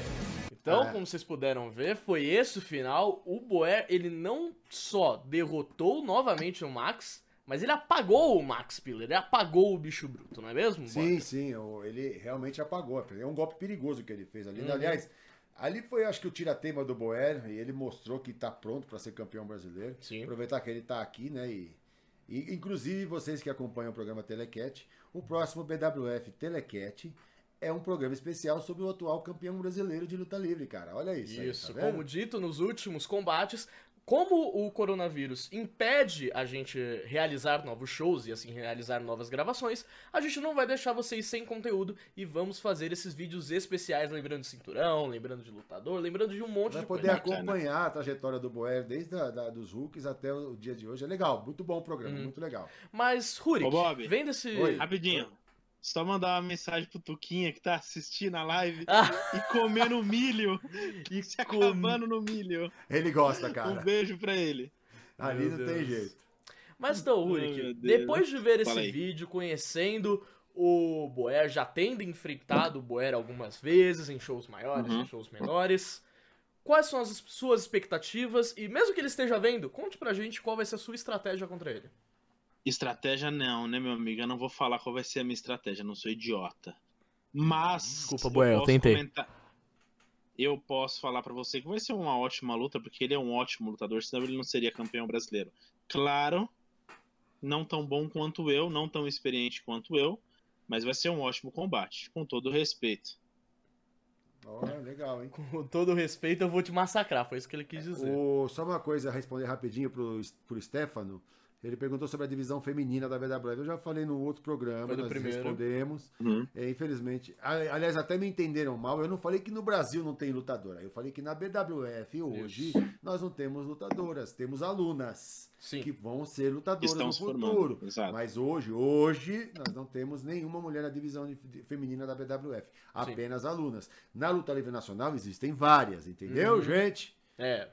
Então, É. como vocês puderam ver, foi esse o final. O Boer, ele não só derrotou novamente o Max, mas ele apagou o Max Piller, ele apagou o bicho bruto, não é mesmo? Sim, Boer? sim, ele realmente apagou. É um golpe perigoso que ele fez ali. Uhum. Aliás, ali foi, acho que, o tiratema do Boer, e ele mostrou que tá pronto para ser campeão brasileiro. Sim. Aproveitar que ele tá aqui, né? E, e, inclusive, vocês que acompanham o programa Telecat, o próximo BWF Telecat é um programa especial sobre o atual campeão brasileiro de luta livre, cara. Olha isso. aí, Isso, tá vendo? como dito nos últimos combates, como o coronavírus impede a gente realizar novos shows e assim realizar novas gravações, a gente não vai deixar vocês sem conteúdo e vamos fazer esses vídeos especiais lembrando de cinturão, lembrando de lutador, lembrando de um monte Vai de poder coisa. acompanhar a trajetória do Boer desde a, da- dos Hulks até o dia de hoje. É legal, muito bom o programa, Uhum. muito legal. Mas, Rurik, vem desse... Oi. Rapidinho. Só mandar uma mensagem pro Tuquinha que tá assistindo a live Ah, e comendo milho. e Se com- acabando no milho. Ele gosta, Um cara. beijo pra ele. Ali Meu não tem Deus. jeito. Mas então, Rurik, depois de ver esse vídeo, conhecendo o Boer, já tendo enfrentado o Boer algumas vezes em shows maiores, Uhum. em shows menores, quais são as suas expectativas? E mesmo que ele esteja vendo, conte pra gente qual vai ser a sua estratégia contra ele. Estratégia não, né, meu amigo? Eu não vou falar qual vai ser a minha estratégia, não sou idiota. Mas. Desculpa, Boé, eu posso tentei. comentar- eu posso falar pra você que vai ser uma ótima luta, porque ele é um ótimo lutador, senão ele não seria campeão brasileiro. Claro, não tão bom quanto eu, não tão experiente quanto eu, mas vai ser um ótimo combate, com todo respeito. Ó, legal, hein? Com todo respeito, eu vou te massacrar, foi isso que ele quis dizer. O- só uma coisa a responder rapidinho pro, pro Stefano. Ele perguntou sobre a divisão feminina da BWF. Eu já falei no outro programa, Foi nós primeiro. respondemos. Uhum. É, infelizmente. Aliás, até me entenderam mal. Eu não falei que no Brasil não tem lutadora. Eu falei que na BWF hoje nós não temos lutadoras, temos alunas Sim. que vão ser lutadoras Estão no se futuro. exato. Mas hoje, hoje, nós não temos nenhuma mulher na divisão de- de- feminina da BWF. Apenas alunas. Na luta livre nacional existem várias, entendeu, Uhum. gente? É,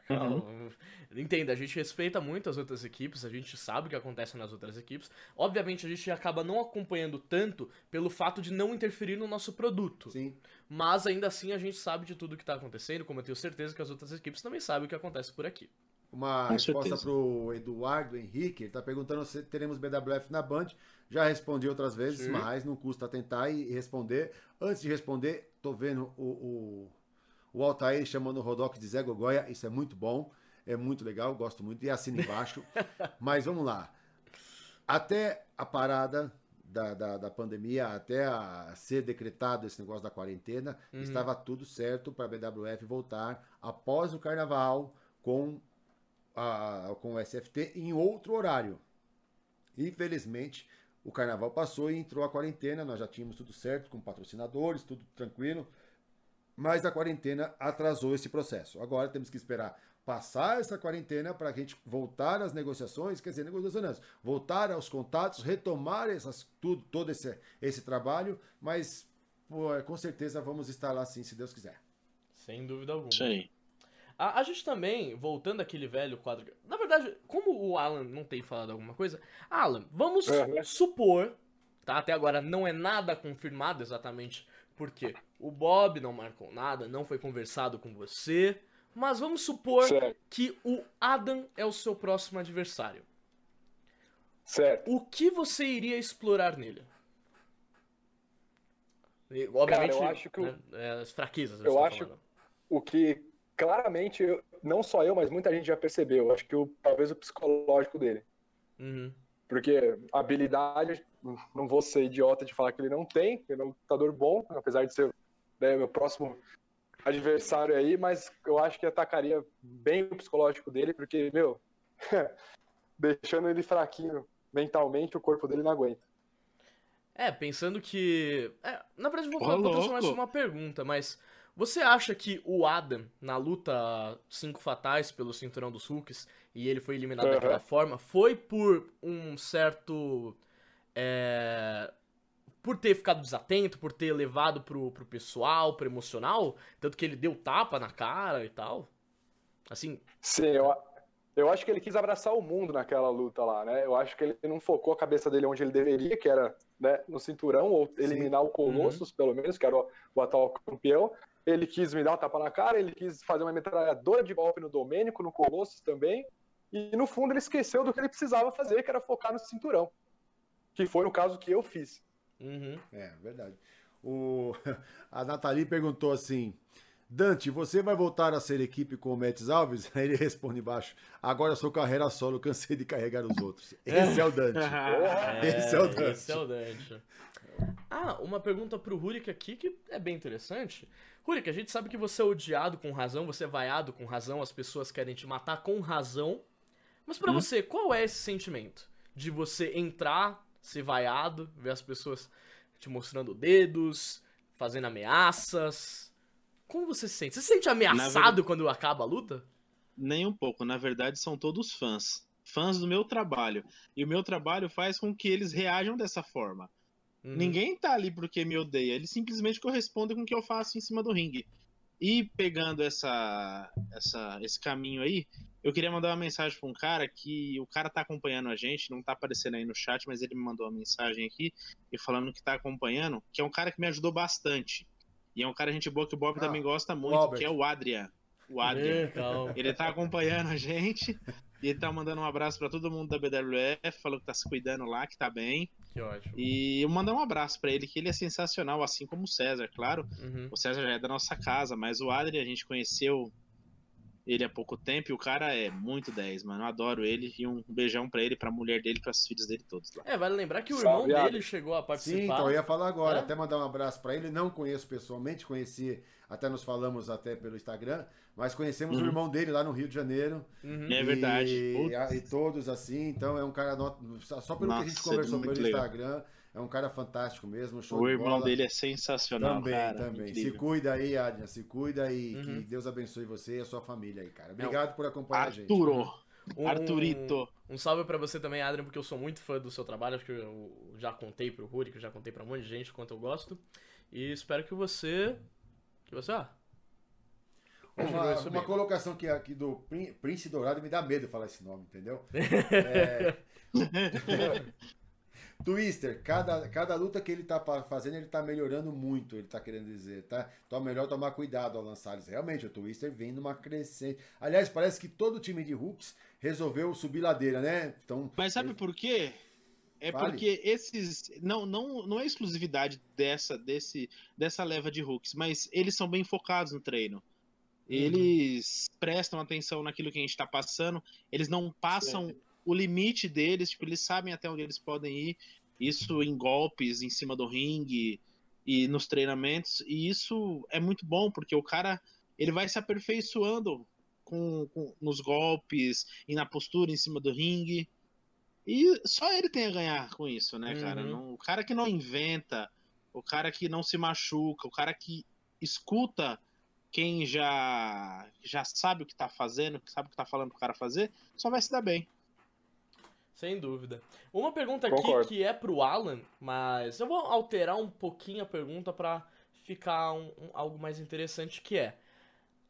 entenda, a gente respeita muito as outras equipes, a gente sabe o que acontece nas outras equipes. Obviamente a gente acaba não acompanhando tanto pelo fato de não interferir no nosso produto. Sim. Mas ainda assim a gente sabe de tudo que tá acontecendo, como eu tenho certeza que as outras equipes também sabem o que acontece por aqui. Uma Com resposta certeza. pro Eduardo Henrique, ele tá perguntando se teremos BWF na Band. Já respondi outras vezes, Sim. mas não custa tentar e responder. Antes de responder, tô vendo o, o, o Altair chamando o Rodox de Zé Gogoia, isso é muito bom, é muito legal, gosto muito, e assina embaixo. mas vamos lá. Até a parada da, da, da pandemia, até a ser decretado esse negócio da quarentena, Uhum. estava tudo certo para a BWF voltar após o carnaval com, a, com o SFT em outro horário. Infelizmente, o carnaval passou e entrou a quarentena, nós já tínhamos tudo certo com patrocinadores, tudo tranquilo, mas a quarentena atrasou esse processo. Agora temos que esperar passar essa quarentena para a gente voltar às negociações, quer dizer, negociações, voltar aos contatos, retomar essas, tudo, todo esse, esse trabalho, mas pô, com certeza vamos estar lá sim, se Deus quiser. Sem dúvida alguma. Aí. A, a gente também, voltando àquele velho quadro. Na verdade, como o Alan não tem falado alguma coisa, Alan, vamos Uhum. supor, tá? Até agora não é nada confirmado exatamente porque o Bob não marcou nada, não foi conversado com você, mas vamos supor Certo, que o Adam é o seu próximo adversário. certo. O que você iria explorar nele? E, obviamente, eu acho que o- né, é, as fraquezas. eu estou acho- falando. O que claramente, eu- não só eu, mas muita gente já percebeu. Acho que o, talvez o psicológico dele. Uhum. Porque habilidade, não vou ser idiota de falar que ele não tem, ele é um lutador bom, apesar de ser né, meu próximo adversário aí, mas eu acho que atacaria bem o psicológico dele, porque, meu, deixando ele fraquinho mentalmente, o corpo dele não aguenta. É, pensando que. é, na verdade, eu vou, falar, vou transformar isso numa pergunta, mas. Você acha que o Adam, na luta cinco fatais pelo cinturão dos Hulks, e ele foi eliminado Aham. daquela forma, foi por um certo. é, por ter ficado desatento, por ter levado pro, pro pessoal, pro emocional? Tanto que ele deu tapa na cara e tal? Assim, Sim, eu, eu acho que ele quis abraçar o mundo naquela luta lá, né? Eu acho que ele não focou a cabeça dele onde ele deveria, que era né, no cinturão, ou eliminar o Colossus, pelo menos, que era o, o atual campeão. Ele quis me dar um tapa na cara, ele quis fazer uma metralhadora de golpe no Domênico, no Colossus também. E no fundo ele esqueceu do que ele precisava fazer, que era focar no cinturão. Que foi o caso que eu fiz. Uhum. É, verdade. O... A Nathalie perguntou assim: Dante, você vai voltar a ser equipe com o Metes Alves? Aí ele responde embaixo: Agora sou carreira solo, cansei de carregar os outros. Esse é o Dante. Esse é o Dante. Esse é o Dante. Ah, uma pergunta pro Rurik aqui que é bem interessante. Rurik, a gente sabe que você é odiado com razão, você é vaiado com razão, as pessoas querem te matar com razão. Mas pra você, qual é esse sentimento? De você entrar, ser vaiado, ver as pessoas te mostrando dedos, fazendo ameaças. Como você se sente? Você se sente ameaçado quando acaba a luta? Nem um pouco. Na verdade, são todos fãs. Fãs do meu trabalho. E o meu trabalho faz com que eles reajam dessa forma. Uhum. Ninguém tá ali porque me odeia. Eles simplesmente correspondem com o que eu faço em cima do ringue. E pegando essa, essa, esse caminho aí, eu queria mandar uma mensagem pra um cara que o cara tá acompanhando a gente, não tá aparecendo aí no chat, mas ele me mandou uma mensagem aqui e falando que tá acompanhando, que é um cara que me ajudou bastante. E é um cara gente boa que o Bob Ah, também gosta muito, Albert. que é o Adrian. O Adrian. Legal. Ele tá acompanhando a gente E ele tá mandando um abraço pra todo mundo da BWF, falou que tá se cuidando lá, que tá bem. Que ótimo. E eu mandar um abraço pra ele, que ele é sensacional, assim como o César, claro. Uhum. O César já é da nossa casa, mas o Adri a gente conheceu ele há pouco tempo e o cara é muito 10, mano. Eu adoro ele e um beijão pra ele, pra mulher dele, pras filhos dele todos lá. É, vale lembrar que o Salve, irmão dele chegou a Sim, participar. então eu ia falar agora, É? até mandar um abraço pra ele. Não conheço pessoalmente, conheci, até nos falamos até pelo Instagram, mas conhecemos o Uhum. irmão dele lá no Rio de Janeiro. Uhum. É verdade. E, e todos assim, então é um cara. Só pelo que a gente Nossa, conversou pelo legal. Instagram, é um cara fantástico mesmo. Show O de irmão bola. dele é sensacional, Também, cara. também. Se Incrível. cuida aí, Adrian. Se cuida e Uhum. que Deus abençoe você e a sua família aí, cara. Obrigado por acompanhar a gente. Arturo. Um- Arturito. Um salve pra você também, Adrian, porque eu sou muito fã do seu trabalho. Acho que eu já contei pro Ruri, que eu já contei pra um monte de gente o quanto eu gosto. E espero que você. Que você, ah. continue Uma, uma colocação que aqui do Prince Dourado me dá medo falar esse nome, entendeu? É... Twister, cada, cada luta que ele tá fazendo, ele tá melhorando muito, ele tá querendo dizer, tá? Então é melhor tomar cuidado ao lançar eles. Realmente, o Twister vem numa crescente. Aliás, parece que todo time de hooks resolveu subir ladeira, né? Então, Mas sabe por quê? É Fale. porque esses. Não, não, não é exclusividade dessa, desse, dessa leva de hooks, mas eles são bem focados no treino. Eles prestam atenção naquilo que a gente tá passando, eles não passam o limite deles, tipo, eles sabem até onde eles podem ir. Isso em golpes, em cima do ringue e nos treinamentos. E isso é muito bom, porque o cara ele vai se aperfeiçoando com, com- nos golpes e na postura em cima do ringue. E só ele tem a ganhar com isso, né, cara? Uhum. Não- o cara que não inventa, o cara que não se machuca, o cara que escuta quem já já sabe o que tá fazendo, que sabe o que tá falando pro cara fazer, só vai se dar bem. Sem dúvida. Uma pergunta aqui Concordo. que é pro Alan, mas eu vou alterar um pouquinho a pergunta pra ficar um- um- algo mais interessante que é.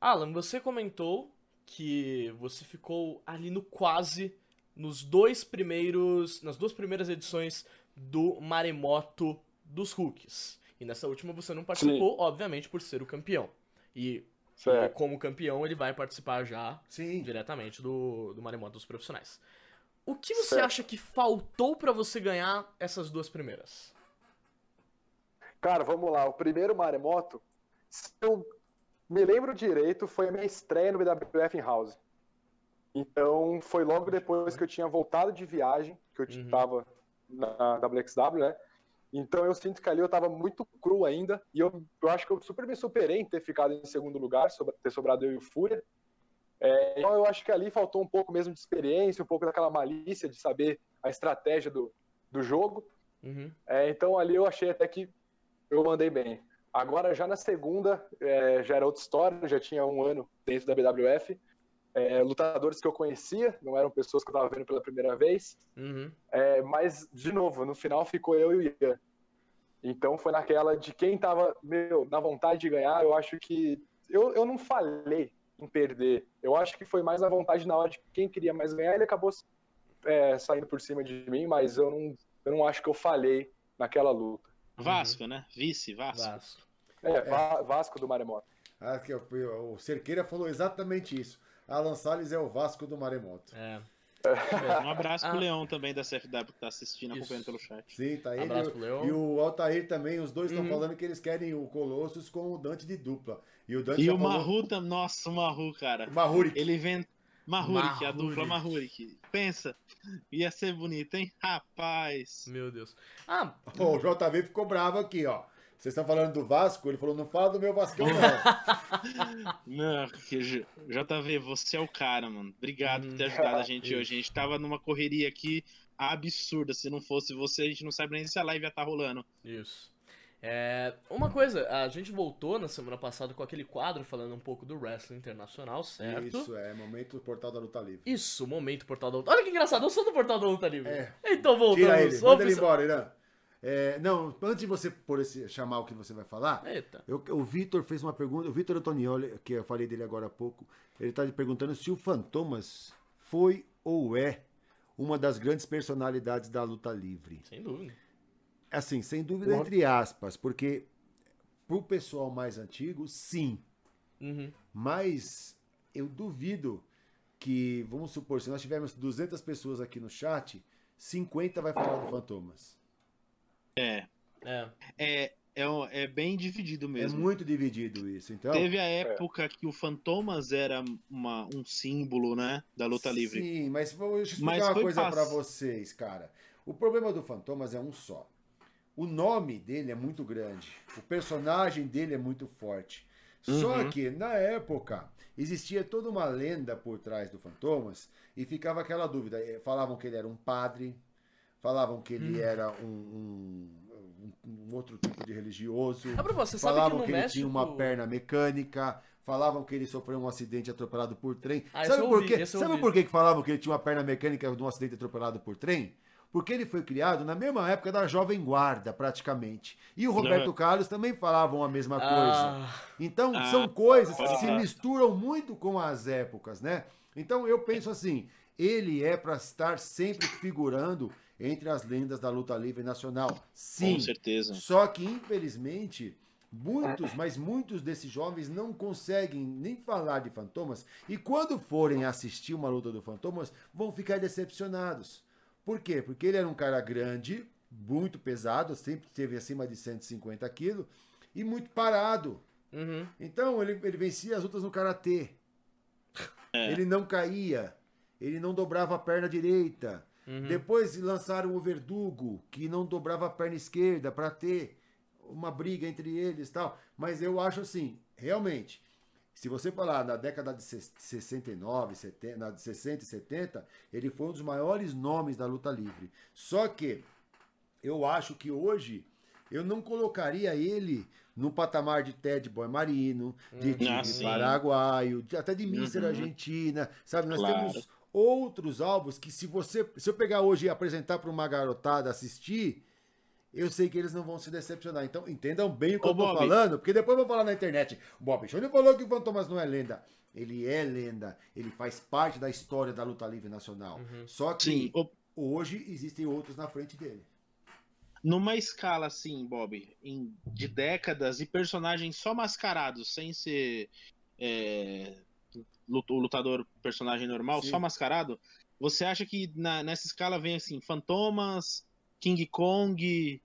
Alan, você comentou que você ficou ali no quase nos dois primeiros, nas duas primeiras edições do Maremoto dos Rookies. E nessa última você não participou, obviamente, por ser o campeão. E, e Certo. como campeão ele vai participar já sim. diretamente do, do Maremoto dos Profissionais. O que você Certo. acha que faltou pra você ganhar essas duas primeiras? Cara, vamos lá. O primeiro maremoto, se eu me lembro direito, foi a minha estreia no BWF em House. Então, foi logo depois que eu tinha voltado de viagem, que eu Uhum. estava na WXW, né? Então, eu sinto que ali eu estava muito cru ainda. E eu, eu acho que eu super me superei em ter ficado em segundo lugar, ter sobrado eu e o Fúria. É, então, eu acho que ali faltou um pouco mesmo de experiência, um pouco daquela malícia de saber a estratégia do, do jogo. Uhum. É, então ali eu achei até que eu mandei bem. Agora já na segunda é, já era outra história, já tinha um ano dentro da BWF. É, lutadores que eu conhecia, não eram pessoas que eu estava vendo pela primeira vez. Uhum. É, mas, de novo, no final ficou eu e o Ian. Então foi naquela de quem tava, meu, na vontade de ganhar, eu acho que. Eu, eu não falei em perder. Eu acho que foi mais a vontade na hora de quem queria mais ganhar, ele acabou é, saindo por cima de mim, mas eu não, eu não acho que eu falhei naquela luta. Vasco, né? Vice, Vasco. Vasco. É, Va- Vasco do Maremoto. Ah, que o, Cerqueira falou exatamente isso. Alan Salles é o Vasco do Maremoto. É. Um abraço pro Ah. Leão também da CFW que tá assistindo, Isso. acompanhando pelo chat. Sim, tá ele Abraço pro Leão. e o Altair também. Os dois estão Uhum. falando que eles querem o Colossus com o Dante de dupla. E o Dante E o falou... Mahu também. Nossa, o Mahu, cara. O Mahurik. Ele vem. Mahurik, a Mahurik. dupla Mahurik. Pensa, ia ser bonito, hein? Rapaz. Meu Deus. Ah, O JV ficou bravo aqui, ó. Vocês estão falando do Vasco? Ele falou, não fala do meu Vascão, não. Não, JV, você é o cara, mano. Obrigado por ter ajudado a gente hoje. A gente tava numa correria aqui absurda. Se não fosse você, a gente não sabe nem se a live ia estar rolando. isso. É, uma coisa, a gente voltou na semana passada com aquele quadro falando um pouco do wrestling internacional, certo? Isso, é. Momento Portal da Luta Livre. Isso, momento Portal da Luta. Olha que engraçado, eu sou do Portal da Luta Livre. É. Então voltamos. Tira ele, manda ele embora, Irã. É, não, antes de você por esse, chamar o que você vai falar, Eita. eu- o Vitor fez uma pergunta, o Vitor Antonioli, que eu falei dele agora há pouco, ele está perguntando se o Fantomas foi ou é uma das grandes personalidades da luta livre. Sem dúvida. Assim, sem dúvida, entre aspas, porque pro pessoal mais antigo, sim. Uhum. Mas eu duvido que, vamos supor, se nós tivermos 200 pessoas aqui no chat, 50 vai falar do Fantomas. É. É. É, é, é bem dividido É mesmo. muito dividido isso. Então, Teve a época que o Fantomas era uma, um símbolo, né? Da luta livre. Sim, mas vou explicar Mas uma coisa pra vocês, cara. O problema do Fantomas é um só. O nome dele é muito grande. O personagem dele é muito forte. Só Uhum. que, na época, existia toda uma lenda por trás do Fantomas e ficava aquela dúvida. Eh, Falavam que ele era um padre, falavam que ele era um, um- um- outro tipo de religioso. Ah, você que Falavam no que, ele México... tinha uma perna mecânica, falavam que ele sofreu um acidente atropelado por trem. Ah, sabe por ouvi, quê? Sabe ouvi. por que que falavam que ele tinha uma perna mecânica de um acidente atropelado por trem? Porque ele foi criado na mesma época da Jovem Guarda, praticamente. E o Roberto Carlos também falavam a mesma coisa. Ah, Então, Ah, são coisas que se misturam muito com as épocas, né? Então, eu penso assim, ele é para estar sempre figurando entre as lendas da luta livre nacional. Sim. Com certeza. Só que, infelizmente, muitos, mas muitos desses jovens não conseguem nem falar de Fantomas e quando forem assistir uma luta do Fantomas, vão ficar decepcionados. Por quê? Porque ele era um cara grande, muito pesado, sempre teve acima de 150 quilos e muito parado. uhum. Então, ele, ele vencia as lutas no karatê. Ele não caía, ele não dobrava a perna direita. Uhum. Depois lançaram o Verdugo, que não dobrava a perna esquerda para ter uma briga entre eles e tal. Mas eu acho assim, realmente, se você falar na década de ses- 69, 70, na de 60 e 70, ele foi um dos maiores nomes da luta livre. Só que eu acho que hoje eu não colocaria ele no patamar de Ted Boy Marino, de Tigre Ah, sim. Paraguaio, de- até de Mister Uhum. Argentina, sabe? Nós Claro. temos outros alvos que se você, se eu pegar hoje e apresentar para uma garotada assistir, eu sei que eles não vão se decepcionar. Então, entendam bem o que Ô, eu tô Bob. falando, porque depois eu vou falar na internet. Bob Show falou que o Fantomas não é lenda. Ele é lenda. Ele faz parte da história da luta livre nacional. Só que Sim. o- hoje existem outros na frente dele. numa escala assim, Bob, em- de décadas e personagens só mascarados, sem ser é, lut- o lutador personagem normal, Sim. só mascarado, você acha que na- nessa escala vem assim, Fantomas, King Kong,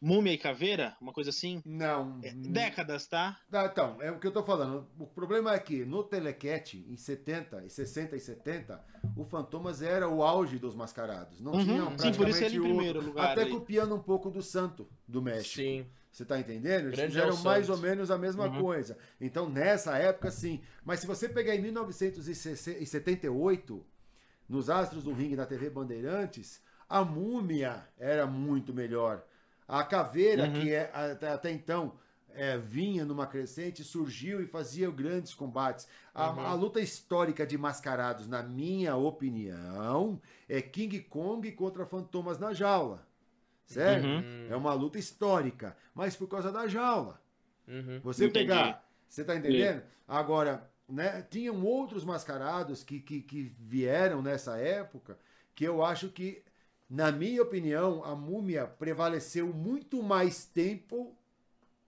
Múmia e Caveira? Uma coisa assim? Não. É, décadas, tá? Ah, então, é o que eu tô falando. O problema é que no Telecat, em 70, em 60 e 70, o Fantomas era o auge dos mascarados. Não Uhum, tinha sim, praticamente por isso ele em outro. primeiro lugar Até aí. copiando um pouco do Santo, do México. Sim. Você tá entendendo? Eles Grande fizeram El mais ou menos a mesma Uhum. coisa. Então, nessa época, sim. Mas se você pegar em 1978, nos Astros do Ringue na TV Bandeirantes, a múmia era muito melhor. A caveira, Uhum. que é, até, então é, vinha numa crescente, surgiu e fazia grandes combates. A, Uhum. a luta histórica de mascarados, na minha opinião, é King Kong contra Fantomas na jaula. Certo? Uhum. É uma luta histórica, mas por causa da jaula. Uhum. Você Entendi. pegar, você tá entendendo? Agora, né, tinham outros mascarados que, que, que vieram nessa época que eu acho que, na minha opinião, a múmia prevaleceu muito mais tempo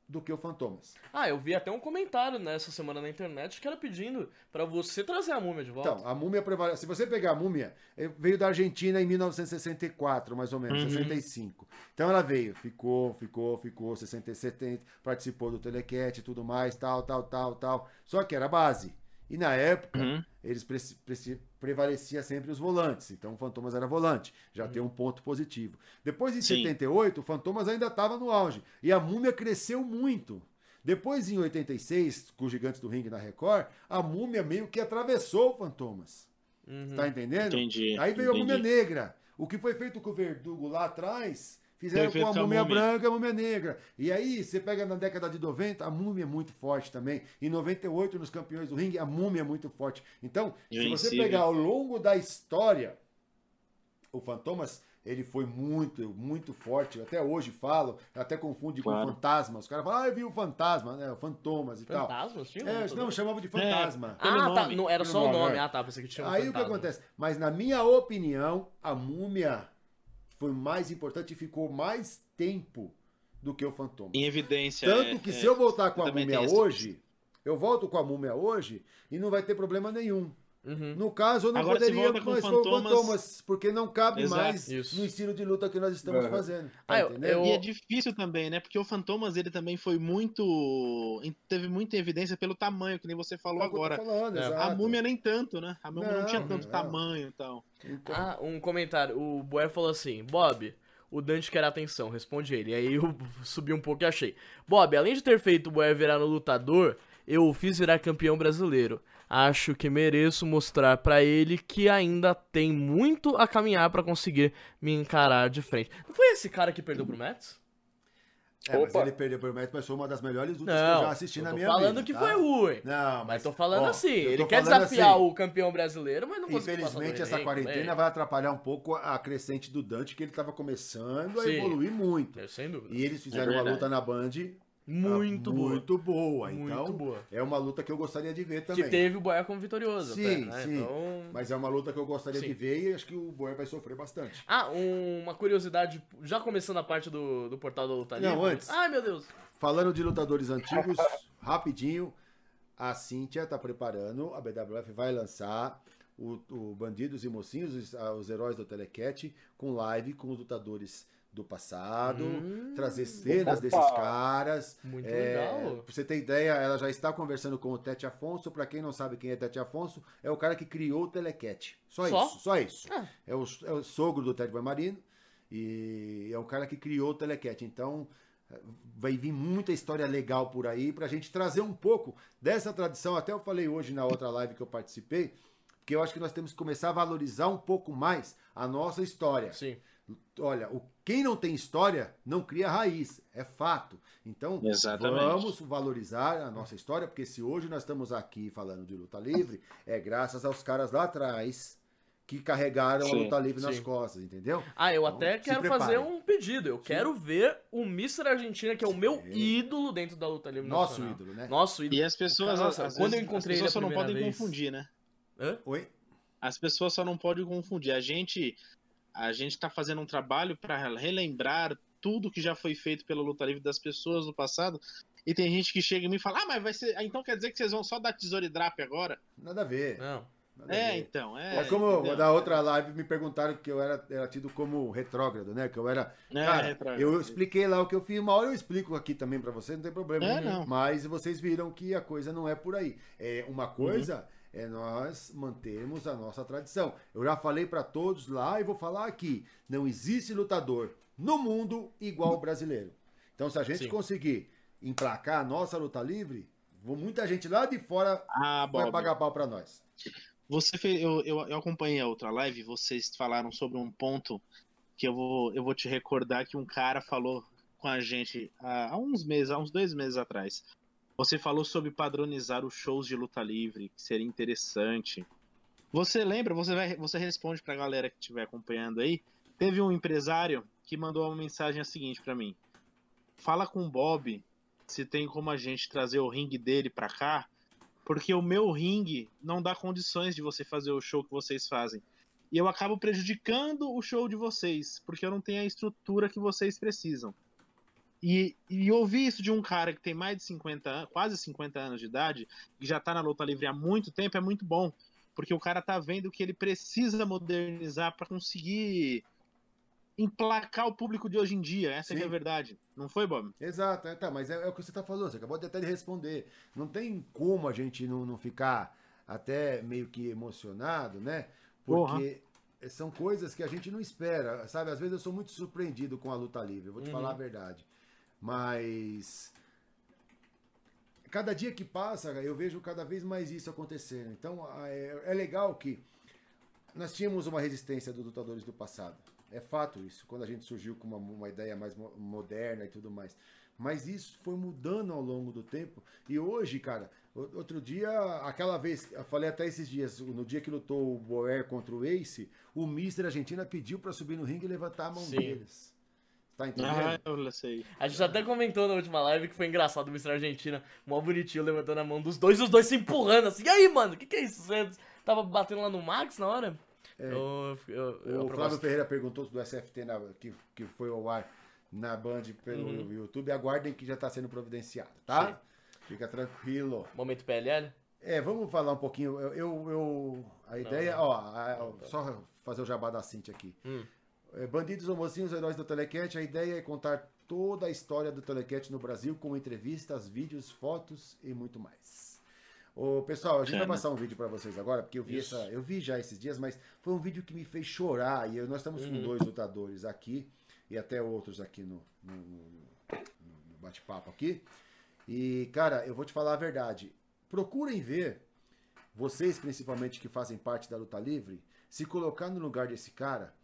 do que o Fantomas. Ah, eu vi até um comentário nessa semana na internet que era pedindo pra você trazer a múmia de volta. Então, a múmia prevalece. Se você pegar a múmia, eh, veio da Argentina em 1964, mais ou menos, Uhum. 65. Então ela veio, ficou, ficou, ficou, 60, 70, participou do Telecat e tudo mais, tal, tal, tal, tal. Só que era base. E na época, Uhum. Eles preci- preci- prevalecia sempre os volantes. Então o Fantomas era volante. Já tem um ponto positivo. Depois, em Sim. 78, o Fantomas ainda estava no auge. E a múmia cresceu muito. Depois, em 86, com os Gigantes do Ringue na Record, a múmia meio que atravessou o Fantomas. Uhum. Tá entendendo? Entendi, Aí veio a entendi. múmia negra. O que foi feito com o Verdugo lá atrás, fizeram com a com a múmia múmia. branca e a múmia negra. E aí, você pega na década de 90, a múmia é muito forte também. Em 98, nos campeões do ringue, a múmia é muito forte. Então, se você Invencível. pegar ao longo da história, o Fantomas, ele foi muito, muito forte. Até hoje falo, até confunde com Claro. fantasma. Os caras falam, ah, eu vi o fantasma, né? O Fantomas e tal. Fantasmas? É, não, chamava de fantasma. pelo Ah, tá. Não, era só o nome, nome. é. Ah, tá. Pensei que tinha um Aí o que fantasma. acontece? Mas na minha opinião, a múmia foi mais importante e ficou mais tempo do que o fantoma. Em evidência. Tanto é- que é, se eu voltar com a múmia hoje, eu volto com a múmia hoje e não vai ter problema nenhum. Uhum. No caso, eu não Agora, poderia, volta com mas foi o Fantomas- Fantomas, porque não cabe Exato. mais Isso. no estilo de luta que nós estamos Uhum. fazendo. Ah, Tá eu- entendendo? eu- E é difícil também, né? Porque o Fantomas ele também foi muito. teve muita evidência pelo tamanho, que nem você falou É agora. falando, É. A múmia nem tanto, né? A múmia não, Não, tinha tanto não. tamanho e tal. Então, Ah, um comentário. O Boer falou assim: Bob, o Dante quer atenção, responde ele. Aí eu subi um pouco e achei. Bob, além de ter feito o Boer virar no lutador, eu o fiz virar campeão brasileiro. Acho que mereço mostrar pra ele que ainda tem muito a caminhar pra conseguir me encarar de frente. Não foi esse cara que perdeu pro Mets? é, mas Opa. ele perdeu por mérito, mas foi uma das melhores lutas que eu Não, já assisti eu na tô minha falando vida. que tá? foi ruim. Não, Mas tô falando ó, assim, eu tô ele quer falando desafiar assim, o campeão brasileiro, mas não conseguiu Infelizmente, essa elenco, quarentena bem. vai atrapalhar um pouco a crescente do Dante, que ele estava começando a Sim. evoluir muito. É, Sem dúvida. E eles fizeram É uma luta na Band Muito ah, boa. muito boa. Muito Então, boa. é uma luta que eu gostaria de ver também. Que teve o Boer como vitorioso. Sim, até, né? sim. Então... Mas é uma luta que eu gostaria Sim. de ver e acho que o Boer vai sofrer bastante. Ah, um- uma curiosidade, já começando a parte do, do portal da Luta Não, antes. Ai, meu Deus. Falando de lutadores antigos, rapidinho, a Cíntia tá preparando, a BWF vai lançar o, o Bandidos e Mocinhos, os, ah, os heróis do Telecat, com live com os lutadores do passado, Hum. trazer cenas Opa! desses caras. Muito É, legal. Pra você ter ideia, ela já está conversando com o Tete Afonso. Pra quem não sabe quem é Tete Afonso, é o cara que criou o Telecat. Só, Só? isso, só isso. Ah. É, o, é o sogro do Ted Marino e é o cara que criou o Telecat. Então, vai vir muita história legal por aí pra gente trazer um pouco dessa tradição. Até eu falei hoje na outra live que eu participei, que eu acho que nós temos que começar a valorizar um pouco mais a nossa história. Sim. Olha, o, quem não tem história não cria raiz, é fato. Então, Exatamente. vamos valorizar a nossa história, porque se hoje nós estamos aqui falando de luta livre, é graças aos caras lá atrás que carregaram a Sim, luta livre nas sim. costas, entendeu? Ah, eu Então, até quero fazer um pedido. Eu quero ver o Mr. Argentina, que é o meu Sim. ídolo dentro da luta livre Nosso nacional. ídolo, né? Nosso ídolo. E as pessoas, Nossa, às quando eu vezes, encontrei as ele a pessoas só não podem vez- confundir, né? Hã? Oi? As pessoas só não podem confundir. A gente, a gente tá fazendo um trabalho para relembrar tudo que já foi feito pela luta livre das pessoas no passado. E tem gente que chega e me fala: "Ah, mas vai ser, ah, então quer dizer que vocês vão só dar tesoura e drap agora?" Nada a ver. Não. nada É, ver. então, é. É como entendeu? da outra live me perguntaram que eu era, era tido como retrógrado, né? Que eu era. É, Cara, retrógrado. eu expliquei lá o que eu fiz. Uma hora eu explico aqui também pra vocês, não tem problema. É, não. Mas vocês viram que a coisa não é por aí. É uma coisa é nós mantermos a nossa tradição. Eu já falei pra todos lá e vou falar aqui. Não existe lutador no mundo igual o brasileiro. Então, se a gente Sim. conseguir emplacar a nossa luta livre, muita gente lá de fora Ah, vai Bob. pagar pau pra nós. Você fez, eu, eu, eu acompanhei a outra live, vocês falaram sobre um ponto que eu vou, eu vou te recordar que um cara falou com a gente há, há uns meses, há uns dois meses atrás. Você falou sobre padronizar os shows de luta livre, que seria interessante. Você lembra, você, vai, você responde pra galera que estiver acompanhando aí. Teve um empresário que mandou uma mensagem a seguinte pra mim. Fala com o Bob se tem como a gente trazer o ringue dele pra cá, porque o meu ringue não dá condições de você fazer o show que vocês fazem. E eu acabo prejudicando o show de vocês, porque eu não tenho a estrutura que vocês precisam. E, e ouvir isso de um cara que tem mais de 50 anos, quase 50 anos de idade, que já tá na luta livre há muito tempo, é muito bom. Porque o cara tá vendo que ele precisa modernizar para conseguir emplacar o público de hoje em dia. Essa é a verdade. Não foi, Bob? Exato, é, tá, mas é, é o que você tá falando, você acabou de até de responder. Não tem como a gente não, não ficar até meio que emocionado, né? Porque são coisas que a gente não espera, sabe? Às vezes eu sou muito surpreendido com a luta livre, vou te Uhum. falar a verdade. Mas cada dia que passa, eu vejo cada vez mais isso acontecendo. Então é, é legal que nós tínhamos uma resistência dos lutadores do passado. É fato isso, quando a gente surgiu com uma, uma ideia mais mo- moderna e tudo mais. Mas isso foi mudando ao longo do tempo. E hoje, cara, outro dia, aquela vez, eu falei até esses dias, no dia que lutou o Boer contra o Ace, o Mister Argentina pediu pra subir no ringue e levantar a mão Sim. deles. Tá entendendo? Ah, eu sei. A gente até comentou na última live que foi engraçado o Mr. Argentina, mó bonitinho, levantando a mão dos dois e os dois se empurrando assim. E aí, mano, o que, que é isso? Você tava batendo lá no Max na hora? Eu, eu, eu, O. Flávio Ferreira perguntou do SFT na- que, que foi ao ar na Band pelo Uhum. YouTube. Aguardem que já está sendo providenciado, tá? Fica tranquilo. Momento PLL? É, vamos falar um pouquinho. Eu, eu, eu- a ideia, ó, a- só fazer o jabá da Cintia aqui. Hum. É, Bandidos ou mocinhos, heróis do Telecat, a ideia é contar toda a história do Telecat no Brasil com entrevistas, vídeos, fotos e muito mais. Ô, pessoal, a gente vai passar um vídeo pra vocês agora, porque eu vi, Isso. essa, eu vi já esses dias, mas foi um vídeo que me fez chorar. E eu- nós estamos com Uhum. dois lutadores aqui e até outros aqui no, no- no- no bate-papo aqui. E, cara, eu vou te falar a verdade. Procurem ver, vocês principalmente que fazem parte da luta livre, se colocar no lugar desse cara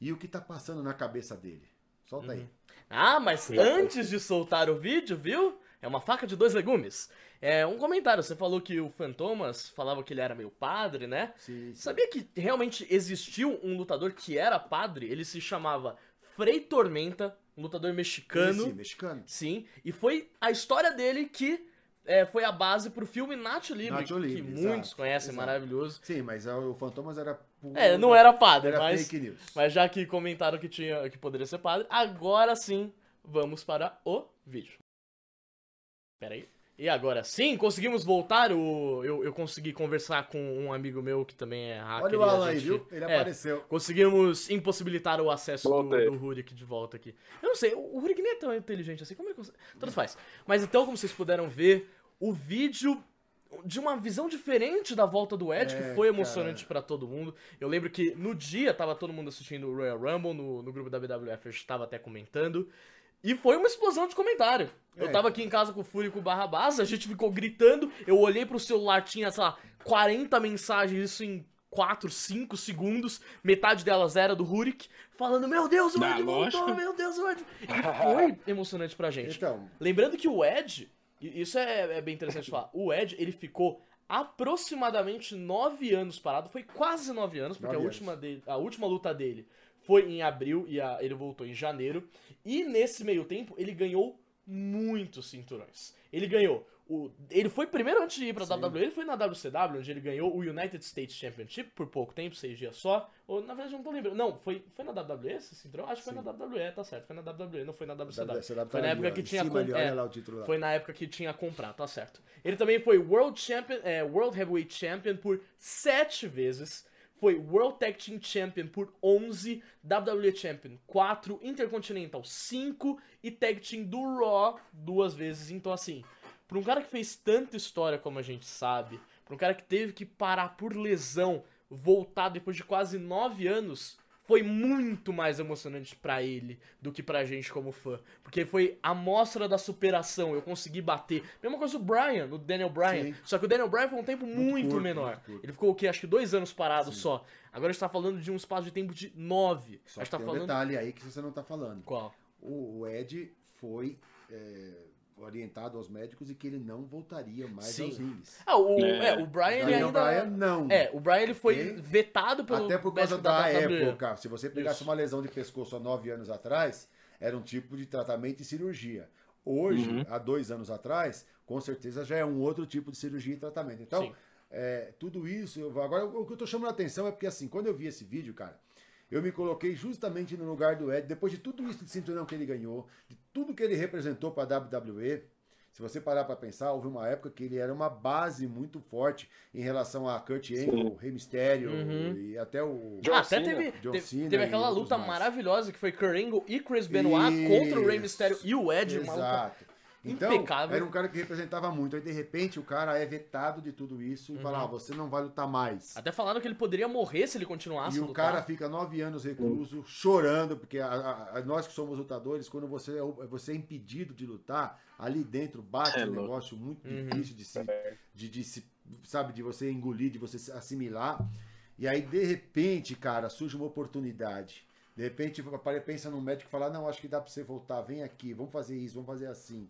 e o que tá passando na cabeça dele. Solta aí. Ah, mas antes de soltar o vídeo, viu? É uma faca de dois legumes. É um comentário, você falou que o Fantomas falava que ele era meio padre, né? Sim, sim. Sabia que realmente existiu um lutador que era padre? Ele se chamava Frei Tormenta, um lutador mexicano. Sim, mexicano. Sim, e foi a história dele que é, foi a base pro filme Nacho Libre, Nacho Libre, que exato, muitos conhecem, exato. maravilhoso. Sim, mas o Fantomas era. É, não era padre, Era mas, fake news. mas já que comentaram que, tinha, que poderia ser padre, agora sim, vamos para o vídeo. Pera aí. E agora sim, conseguimos voltar. O, eu, eu consegui conversar com um amigo meu que também é hacker. Olha o Alan aí, gente- viu? Ele é, apareceu. Conseguimos impossibilitar o acesso do, Voltei. do Rurik de volta aqui. Eu não sei, o Rurik nem é tão inteligente assim, como ele consegue... Tanto faz. Mas então, como vocês puderam ver, o vídeo de uma visão diferente da volta do Ed, É, que foi emocionante pra todo mundo. Eu lembro que no dia tava todo mundo assistindo o Royal Rumble, no, no grupo da WWF a gente tava até comentando. E foi uma explosão de comentário. Eu É. tava aqui em casa com o Fúria e com o Barrabás, a gente ficou gritando, eu olhei pro celular, tinha, sei lá, 40 mensagens, isso em 4, 5 segundos, metade delas era do Rurik, falando, meu Deus, o Ed voltou, meu Deus, o Ed... E foi emocionante pra gente. Então, Lembrando que o Ed, isso é, é bem interessante falar, o Ed, ele ficou aproximadamente nove anos parado, foi quase nove anos, porque a Nove última, dele, a última luta dele foi em abril e a- ele voltou em janeiro. E nesse meio tempo, ele ganhou muitos cinturões. Ele ganhou. O, ele foi primeiro antes de ir pra WWE, ele foi na WCW, onde ele ganhou o United States Championship por pouco tempo, seis dias só. Ou na verdade eu não tô lembrando. Não, foi, foi na WWE esse cinturão? Acho que foi na WWE, tá certo. Foi na WWE, não foi na WCW. WCW foi tá na ali, época ó, que tinha cima ali, com- olha é, foi na época que tinha comprado, tá certo. Ele também foi World Champion, é, World Heavyweight Champion por sete vezes. Foi World Tag Team Champion por 11, WWE Champion 4, Intercontinental 5 e Tag Team do Raw duas vezes. Então, assim, pra um cara que fez tanta história como a gente sabe, pra um cara que teve que parar por lesão, voltar depois de quase nove anos, foi muito mais emocionante pra ele do que pra gente como fã. Porque foi a mostra da superação, eu consegui bater. Mesma coisa o Brian, o Daniel Bryan. Sim. Só que o Daniel Bryan foi um tempo muito, curto, menor. muito. Ele ficou o quê? Acho que dois anos parado só. Agora a gente tá falando de um espaço de tempo de nove. Só a que gente tá tem um falando. detalhe aí que você não tá falando. Qual? O, o Ed foi é, orientado aos médicos e que ele não voltaria mais Sim. aos rings. Ah, o, É. é, o Brian ele ainda. Bryan, não. É, o Brian ele foi vetado pelo. Até por causa da, WWE. época. Se você pegasse Isso. uma lesão de pescoço há nove anos atrás, era um tipo de tratamento e cirurgia. Hoje, Uhum. há dois anos atrás, com certeza já é um outro tipo de cirurgia e tratamento. Então, Sim. é, tudo isso. eu- agora, o que eu tô chamando a atenção é porque, assim, quando eu vi esse vídeo, cara, eu me coloquei justamente no lugar do Ed, depois de tudo isso de cinturão que ele ganhou, de tudo que ele representou para a WWE. Se você parar para pensar, houve uma época que ele era uma base muito forte em relação a Kurt Angle, Rey Mysterio Uhum. e até o John Ah, até Cena. teve, John teve, Cena teve aquela luta maravilhosa que foi Kurt Angle e Chris Benoit contra o Rey Isso. Mysterio e o luta Exato. Então, impecável. era um cara que representava muito. Aí, de repente, o cara é vetado de tudo isso e Uhum. fala, ah, você não vai lutar mais. Até falaram que ele poderia morrer se ele continuasse E o lutar. cara fica nove anos recluso, chorando, porque a- a- a- nós que somos lutadores, quando você é, você é impedido de lutar, ali dentro bate É um negócio muito Uhum. difícil de se, de, de se, sabe, de você engolir, de você se assimilar. E aí, de repente, cara, surge uma oportunidade. De repente, pensa num médico e fala, não, acho que dá pra você voltar, vem aqui, vamos fazer isso, vamos fazer assim.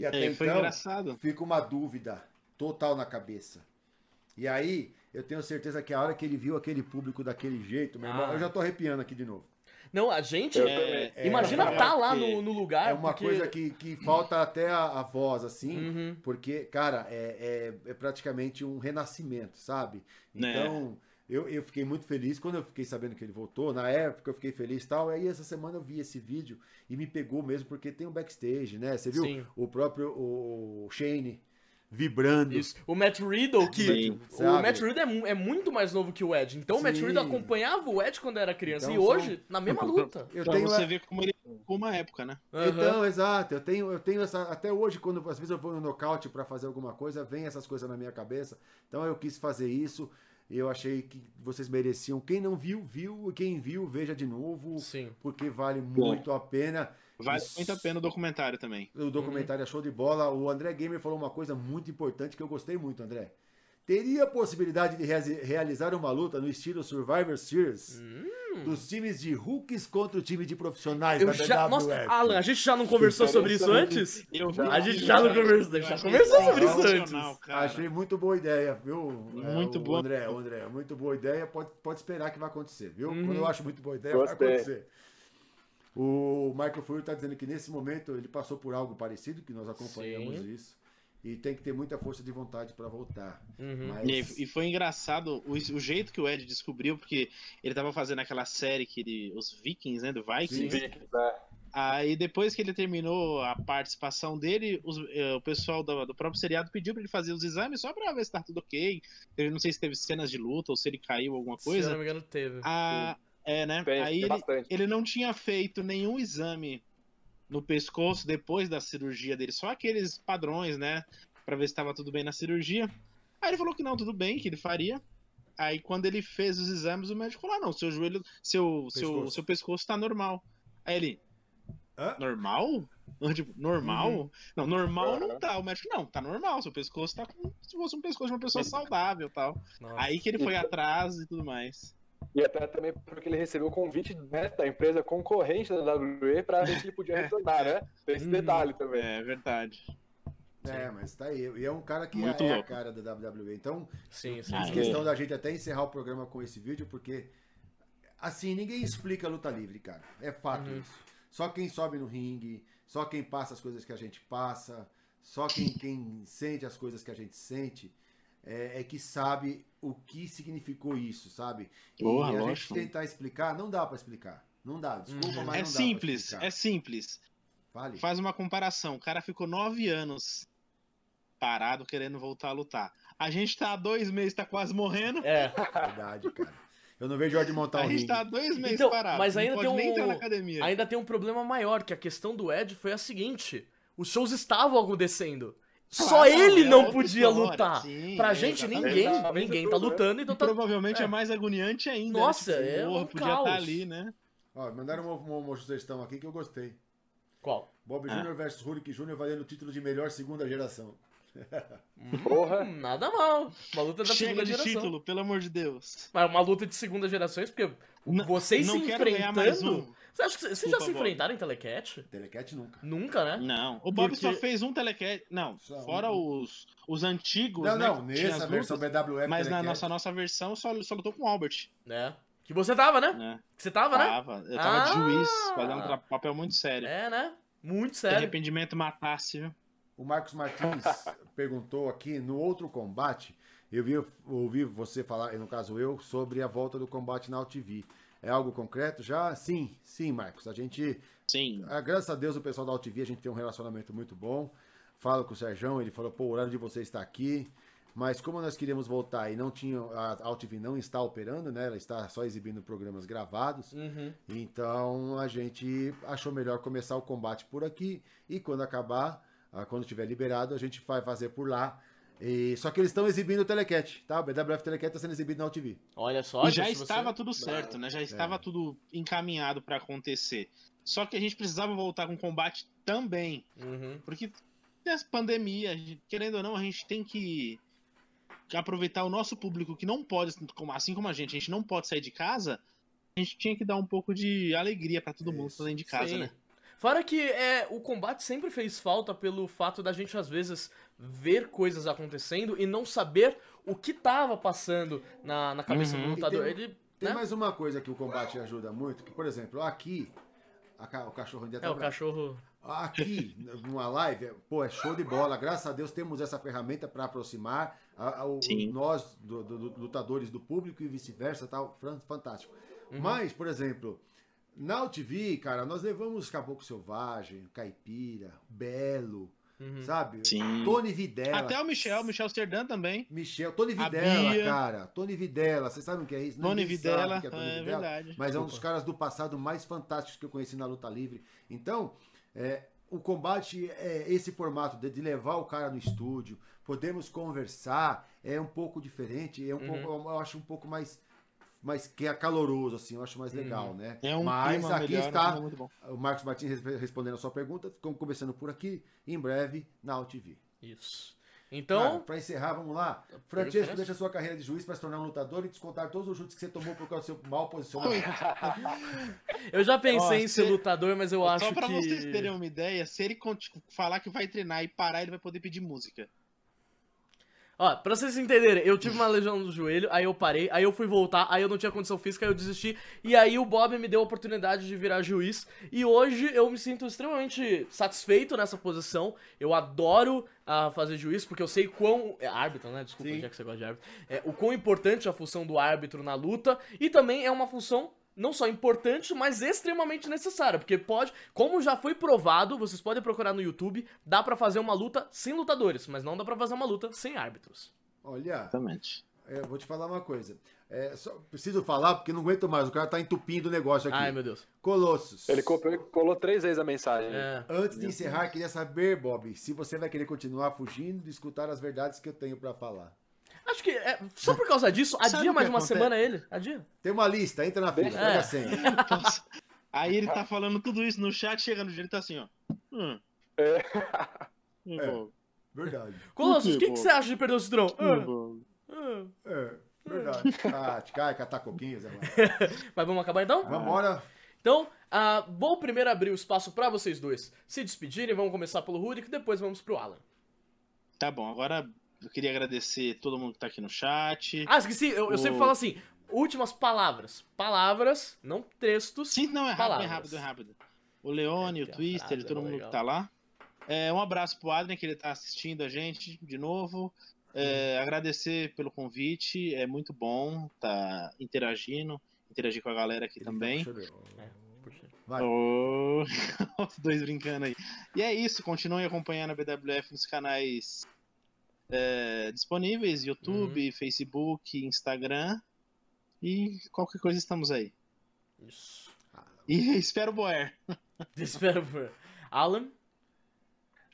E até É, foi então, engraçado. fica uma dúvida total na cabeça. E aí, eu tenho certeza que a hora que ele viu aquele público daquele jeito, meu irmão, Ah. eu já tô arrepiando aqui de novo. Não, a gente. É, também. Imagina é, tá lá no, no lugar. É uma porque- coisa que, que falta até a, a voz, assim, Uhum. porque, cara, é, é, é praticamente um renascimento, sabe? Né. Então, eu, eu fiquei muito feliz quando eu fiquei sabendo que ele voltou. Na época eu fiquei feliz e tal. Aí essa semana eu vi esse vídeo e me pegou mesmo, porque tem um backstage, né? Você viu Sim. o próprio o Shane vibrando. Isso. O Matt Riddle, que. Sim. O? Matt Riddle é, é muito mais novo que o Ed. Então o Matt Sim. Riddle acompanhava o Ed quando era criança. Então e são- hoje, na mesma luta. Eu pra tenho você a- ver como ele ficou uma época, né? Aham. Então, exato. Eu tenho, eu tenho essa. Até hoje, quando às vezes eu vou no nocaute pra fazer alguma coisa, vem essas coisas na minha cabeça. Então eu quis fazer isso. Eu achei que vocês mereciam. Quem não viu, viu. E quem viu, veja de novo. Sim. Porque vale muito a pena. Vale Isso. muito a pena o documentário também. O documentário é show de bola. O André Gamer falou uma coisa muito importante que eu gostei muito, André. Teria a possibilidade de rea- realizar uma luta no estilo Survivor Series dos times de rookies contra o time de profissionais Eu da já, nossa, Alan, a gente já não conversou sobre isso antes? Eu vi A gente já não conversou, já conversou sobre isso antes. cara. Achei muito boa ideia, viu? Muito o boa. André, o André, muito boa ideia. Pode, pode esperar que vai acontecer, viu? Uhum. Quando eu acho muito boa ideia, Gostei. vai acontecer. O Michael Fury está dizendo que nesse momento ele passou por algo parecido, que nós acompanhamos Sim. isso. E tem que ter muita força de vontade para voltar. Uhum. Mas, E, e foi engraçado o, o jeito que o Ed descobriu, porque ele tava fazendo aquela série que ele. Os Vikings, né? Do Vikings. Sim. Vikings, né? Aí depois que ele terminou a participação dele, os- eh, o pessoal do, do próprio seriado pediu pra ele fazer os exames só pra ver se tá tudo ok. Eu não sei se teve cenas de luta ou se ele caiu alguma Se eu coisa. não me engano, teve. Ah, é, né? Tem, Aí tem ele, ele não tinha feito nenhum exame no pescoço depois da cirurgia dele, só aqueles padrões, né? Pra ver se tava tudo bem na cirurgia. Aí ele falou que não, tudo bem, que ele faria. Aí quando ele fez os exames, o médico falou: ah, não, seu joelho, seu, seu, Pescoço. seu pescoço tá normal. Aí ele. Hã? Normal? Tipo, normal? Uhum. Não, normal não tá. O médico, não, tá normal. Seu pescoço tá como se fosse um pescoço de uma pessoa saudável e tal. Nossa. Aí que ele foi atrás e tudo mais. E até também porque ele recebeu o convite né, da empresa concorrente da WWE pra ver se ele podia retornar, né? Tem esse Uhum. detalhe também. É verdade. é, mas tá aí. E é um cara que Muito é a louco. cara da WWE. Então, Sim, sim. Fiz é. questão da gente até encerrar o programa com esse vídeo, porque assim, ninguém explica a luta livre, cara. É fato Uhum. isso. Só quem sobe no ringue, só quem passa as coisas que a gente passa, só quem, quem sente as coisas que a gente sente, é, é que sabe o que significou isso, sabe? E Porra, a gente lógico. tentar explicar, não dá pra explicar. Não dá, desculpa, Uhum. mas É não dá simples, pra explicar. é simples. Fale. Faz uma comparação. O cara ficou nove anos parado querendo voltar a lutar. A gente tá há dois meses, tá quase morrendo. É. Verdade, cara. Eu não vejo a hora de montar A um gente ringue. tá há dois meses Então, parado. mas não ainda pode tem um- entrar na academia. Ainda tem um problema maior, que a questão do Ed foi a seguinte: os shows estavam acontecendo. Só ele é não podia história. lutar. Sim, pra é, gente, ninguém, Exatamente ninguém tá problema. lutando, E então tá. provavelmente é. é. mais agoniante ainda. Nossa, né? Tipo, é porra, um podia caos. estar ali, né? Ó, mandaram uma, uma, uma sugestão aqui que eu gostei. Qual? Bob Ah. Jr. versus Hulk Jr. valendo o título de melhor segunda geração. Porra. Hum, nada mal. Uma luta da Chega segunda de geração. título, pelo amor de Deus. Mas uma luta de segunda geração, porque Não- vocês não se enfrentando. um. Você acha que vocês já se Bob. enfrentaram em Telecat? Telecat nunca. Nunca, né? Não, o Bob só Porque- fez um telecat. Não, Só um. fora os, os antigos, Não, né? não, nessa versão lutas, BWF Mas na Telecat, nossa, nossa versão só, só lutou com o Albert. É. Que você tava, né? Né? Que você tava, né? Tava. Eu tava de Ah! juiz, fazendo um papel muito sério. É, né? Muito Se sério. arrependimento matasse, viu? O Marcos Martins perguntou aqui, no outro combate, eu vi, ouvi você falar, no caso eu, sobre a volta do combate na AltV. É algo concreto já? Sim, sim, Marcos. A gente, Sim. ah, graças a Deus, o pessoal da AltV, a gente tem um relacionamento muito bom. Falo com o Sérgio, ele falou, pô, o horário de você está aqui. Mas como nós queríamos voltar e não tinha, a AltV não está operando, né? Ela está só exibindo programas gravados. Uhum. Então a gente achou melhor começar o combate por aqui e quando acabar, quando tiver liberado, a gente vai fazer por lá. E- só que eles estão exibindo o Telecat, tá? O BWF Telecat está sendo exibido na UTV. Olha só. E já se você- estava tudo certo, né? Já estava tudo encaminhado pra acontecer. Só que a gente precisava voltar com combate também. Uhum. Porque tem essa pandemia, querendo ou não, a gente tem que aproveitar o nosso público que não pode, assim como a gente, a gente não pode sair de casa, a gente tinha que dar um pouco de alegria pra todo mundo Isso. fazendo de casa, Sim. né? Fora que é, o combate sempre fez falta pelo fato da gente, às vezes, ver coisas acontecendo e não saber o que tava passando na, na cabeça Uhum. do lutador. Tem- Ele. Tem Né? mais uma coisa que o combate ajuda muito, que, por exemplo, aqui, a o cachorro ainda É, tá o bravo. cachorro. Aqui, numa live, é- pô, é show de bola. Graças a Deus temos essa ferramenta para aproximar a- a- o- nós, do- do- do- lutadores, do público e vice-versa, tal. Fantástico. Uhum. Mas, por exemplo, na UTV, cara, nós levamos Caboclo Selvagem, Caipira, Belo, Uhum. sabe? Sim. Tony Videla. Até o Michel, Michel Serdan também. Michel, Tony Videla, Bia. cara. Tony Videla, vocês sabem o que é isso? Tony Videla, é Tony é Videla, verdade. Mas é um dos caras do passado mais fantásticos que eu conheci na luta livre. Então, é, o combate é esse formato de, de levar o cara no estúdio, podemos conversar, é um pouco diferente, é um Uhum. pouco, eu acho um pouco mais, mais que é caloroso, assim, eu acho mais legal, né? É um Mas clima aqui melhor, está clima muito bom. o Marcos Martins res- respondendo a sua pergunta, ficamos começando por aqui, em breve na UTV. Isso. Então, pra encerrar, vamos lá. Francesco, deixa sua carreira de juiz para se tornar um lutador e descontar todos os chutes que você tomou por causa do seu mau posicionamento. eu já pensei Ó, em ser lutador, mas eu acho Só pra que. vocês terem uma ideia, se ele conti- falar que vai treinar e parar, ele vai poder pedir música. Ó, pra vocês entenderem, eu tive uma lesão no joelho, aí eu parei, aí eu fui voltar, aí eu não tinha condição física, aí eu desisti, e aí o Bob me deu a oportunidade de virar juiz, e hoje eu me sinto extremamente satisfeito nessa posição, eu adoro ah, fazer juiz, porque eu sei quão... É árbitro, né? Desculpa, Sim. já que você gosta de árbitro. É, o quão importante é a função do árbitro na luta, e também é uma função não só importante, mas extremamente necessária, porque pode, como já foi provado, vocês podem procurar no YouTube, dá pra fazer uma luta sem lutadores, mas não dá pra fazer uma luta sem árbitros. Olha, Exatamente. é, eu vou te falar uma coisa. É, só preciso falar porque não aguento mais. O cara tá entupindo o negócio aqui. Ai, meu Deus. Colossos. Ele copiou, colou três vezes a mensagem. É. Antes de encerrar, queria saber, Bob, se você vai querer continuar fugindo de escutar as verdades que eu tenho pra falar. Acho que é, só por causa disso, adia mais uma acontece? semana ele. Adia. Tem uma lista, entra na fila, É. pega a senha. Aí ele tá falando tudo isso no chat, chega no dia, ele tá assim, ó. Hum. É. Hum, É. Verdade. Colossus, o que, que você acha de perder o cinturão? Ah, Hum, bom. ah. É, verdade. Ah, te cai, catar coquinhos, é Mas vamos acabar então? Vambora. Então, ah, vou primeiro abrir o espaço pra vocês dois se despedirem. Vamos começar pelo Rurik, depois vamos pro Alan. Tá bom, agora eu queria agradecer todo mundo que tá aqui no chat. Ah, esqueci, eu, eu sempre O- falo assim: últimas palavras. Palavras, não textos. Sim, não, é rápido, Palavras. é rápido, é rápido. O Leone, É, o Twister, frase todo é mundo legal. que tá lá. É, um abraço pro Adrian, que ele tá assistindo a gente de novo. É, agradecer pelo convite, é muito bom tá interagindo, interagir com a galera aqui também. Deixa eu ver. Puxa. Vai. Ô, Os dois brincando aí. E é isso, continuem acompanhando a BWF nos canais é, disponíveis: YouTube, Uhum. Facebook, Instagram. E qualquer coisa estamos aí. Isso. E espero Boer. Espero por. Alan?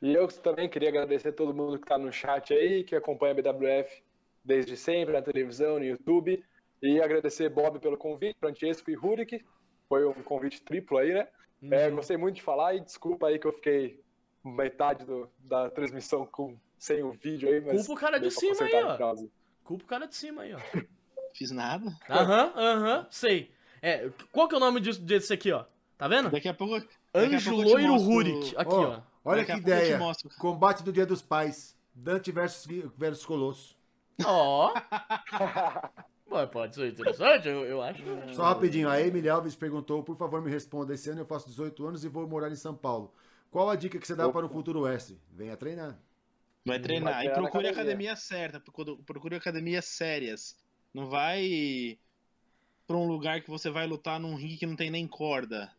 E eu também queria agradecer a todo mundo que tá no chat aí, que acompanha a BWF desde sempre, na televisão, no YouTube. E agradecer Bob pelo convite, Francesco e Rurik. Foi um convite triplo aí, né? É, Uhum. gostei muito de falar e desculpa aí que eu fiquei metade do- da transmissão com, sem o vídeo aí, mas. Culpa o cara de cima aí, ó. Culpa o cara de cima aí, ó. Fiz nada. Aham, aham, sei. É, qual que é o nome disso, desse aqui, ó? Tá vendo? Daqui a pouco. Anjo Loiro mostro- Rurik. Aqui, Ó, ó. olha Daqui que ideia. Combate do Dia dos Pais. Dante versus, versus Colosso. Ó. Bom, pode ser interessante, eu, eu acho. Só rapidinho, a Emily Alves perguntou, por favor me responda, esse ano eu faço 18 anos e vou morar em São Paulo. Qual a dica que você dá Opa. para o futuro oeste? Venha treinar. Vai treinar. Vai e procure a academia. academia certa. procure- academias sérias. Não vai pra um lugar que você vai lutar num ringue que não tem nem corda.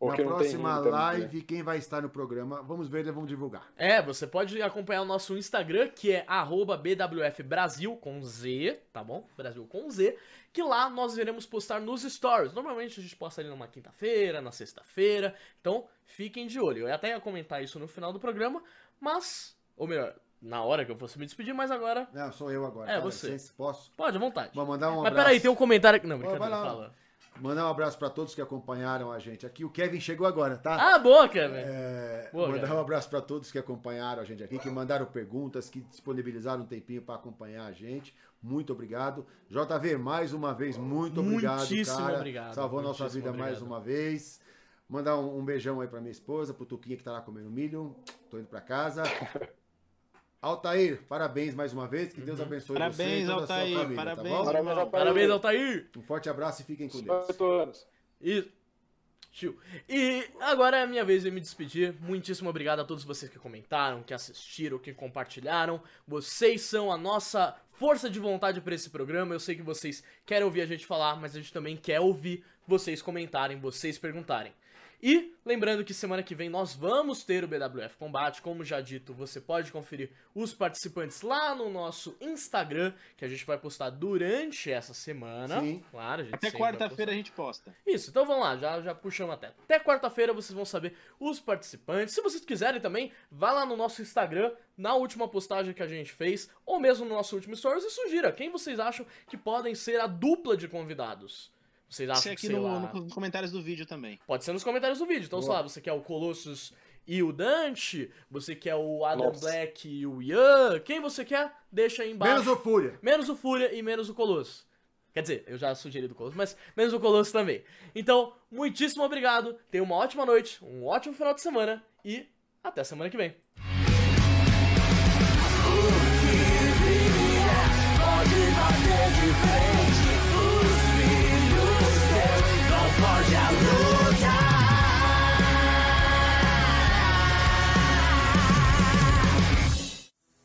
Ou Na próxima ringue também, né? live, quem vai estar no programa, vamos ver e vamos divulgar. É, você pode acompanhar o nosso Instagram, que é arroba BWFBrasil com Z, tá bom? Brasil com Z, que lá nós iremos postar nos stories. Normalmente a gente posta ali numa quinta-feira, na sexta-feira, então fiquem de olho. Eu até ia comentar isso no final do programa, mas, ou melhor, na hora que eu fosse me despedir, mas agora, Não, sou eu agora. É, tá? você. Licença, posso? pode, à vontade. Vou mandar um mas abraço. peraí, tem um comentário aqui. Não, brincadeira, fala. Mandar um abraço para todos que acompanharam a gente aqui. O Kevin chegou agora, tá? Ah, boa, Kevin. É, Boa, mandar cara. um abraço para todos que acompanharam a gente aqui, que mandaram perguntas, que disponibilizaram um tempinho para acompanhar a gente. Muito obrigado. JV, mais uma vez, muito obrigado, Muitíssimo cara. obrigado, Salvou nossa vida mais obrigado. uma vez. Mandar um, um beijão aí para minha esposa, pro Tuquinha que tá lá comendo milho. Tô indo para casa. Altair, parabéns mais uma vez. Que Deus Uhum. abençoe você e Parabéns, toda a sua Altair. família, Parabéns, tá bom? Parabéns. Altair. Parabéns, Altair. Um forte abraço e fiquem com Deus. 18 anos. E. Tio. E agora é a minha vez de me despedir. Muitíssimo obrigado a todos vocês que comentaram, que assistiram, que compartilharam. Vocês são a nossa força de vontade para esse programa. Eu sei que vocês querem ouvir a gente falar, mas a gente também quer ouvir vocês comentarem, vocês perguntarem. E lembrando que semana que vem nós vamos ter o BWF Combate, como já dito, você pode conferir os participantes lá no nosso Instagram, que a gente vai postar durante essa semana. Sim. Claro, a gente Até quarta-feira a gente posta. Isso, então vamos lá, já, já puxamos até. Até quarta-feira vocês vão saber os participantes. Se vocês quiserem também, vá lá no nosso Instagram, na última postagem que a gente fez, ou mesmo no nosso último stories, e sugira quem vocês acham que podem ser a dupla de convidados. Vocês acham Isso que, aqui sei no, lá... no- nos comentários do vídeo também. Pode ser nos comentários do vídeo. Então, sei Boa. lá, você quer o Colossus e o Dante? Você quer o Adam Nossa. Black e o Ian? Quem você quer? Deixa aí embaixo. Menos o Fúria. Menos o Fúria e menos o Colossus. Quer dizer, eu já sugeri do Colossus, mas menos o Colossus também. Então, muitíssimo obrigado. Tenha uma ótima noite, um ótimo final de semana e até semana que vem.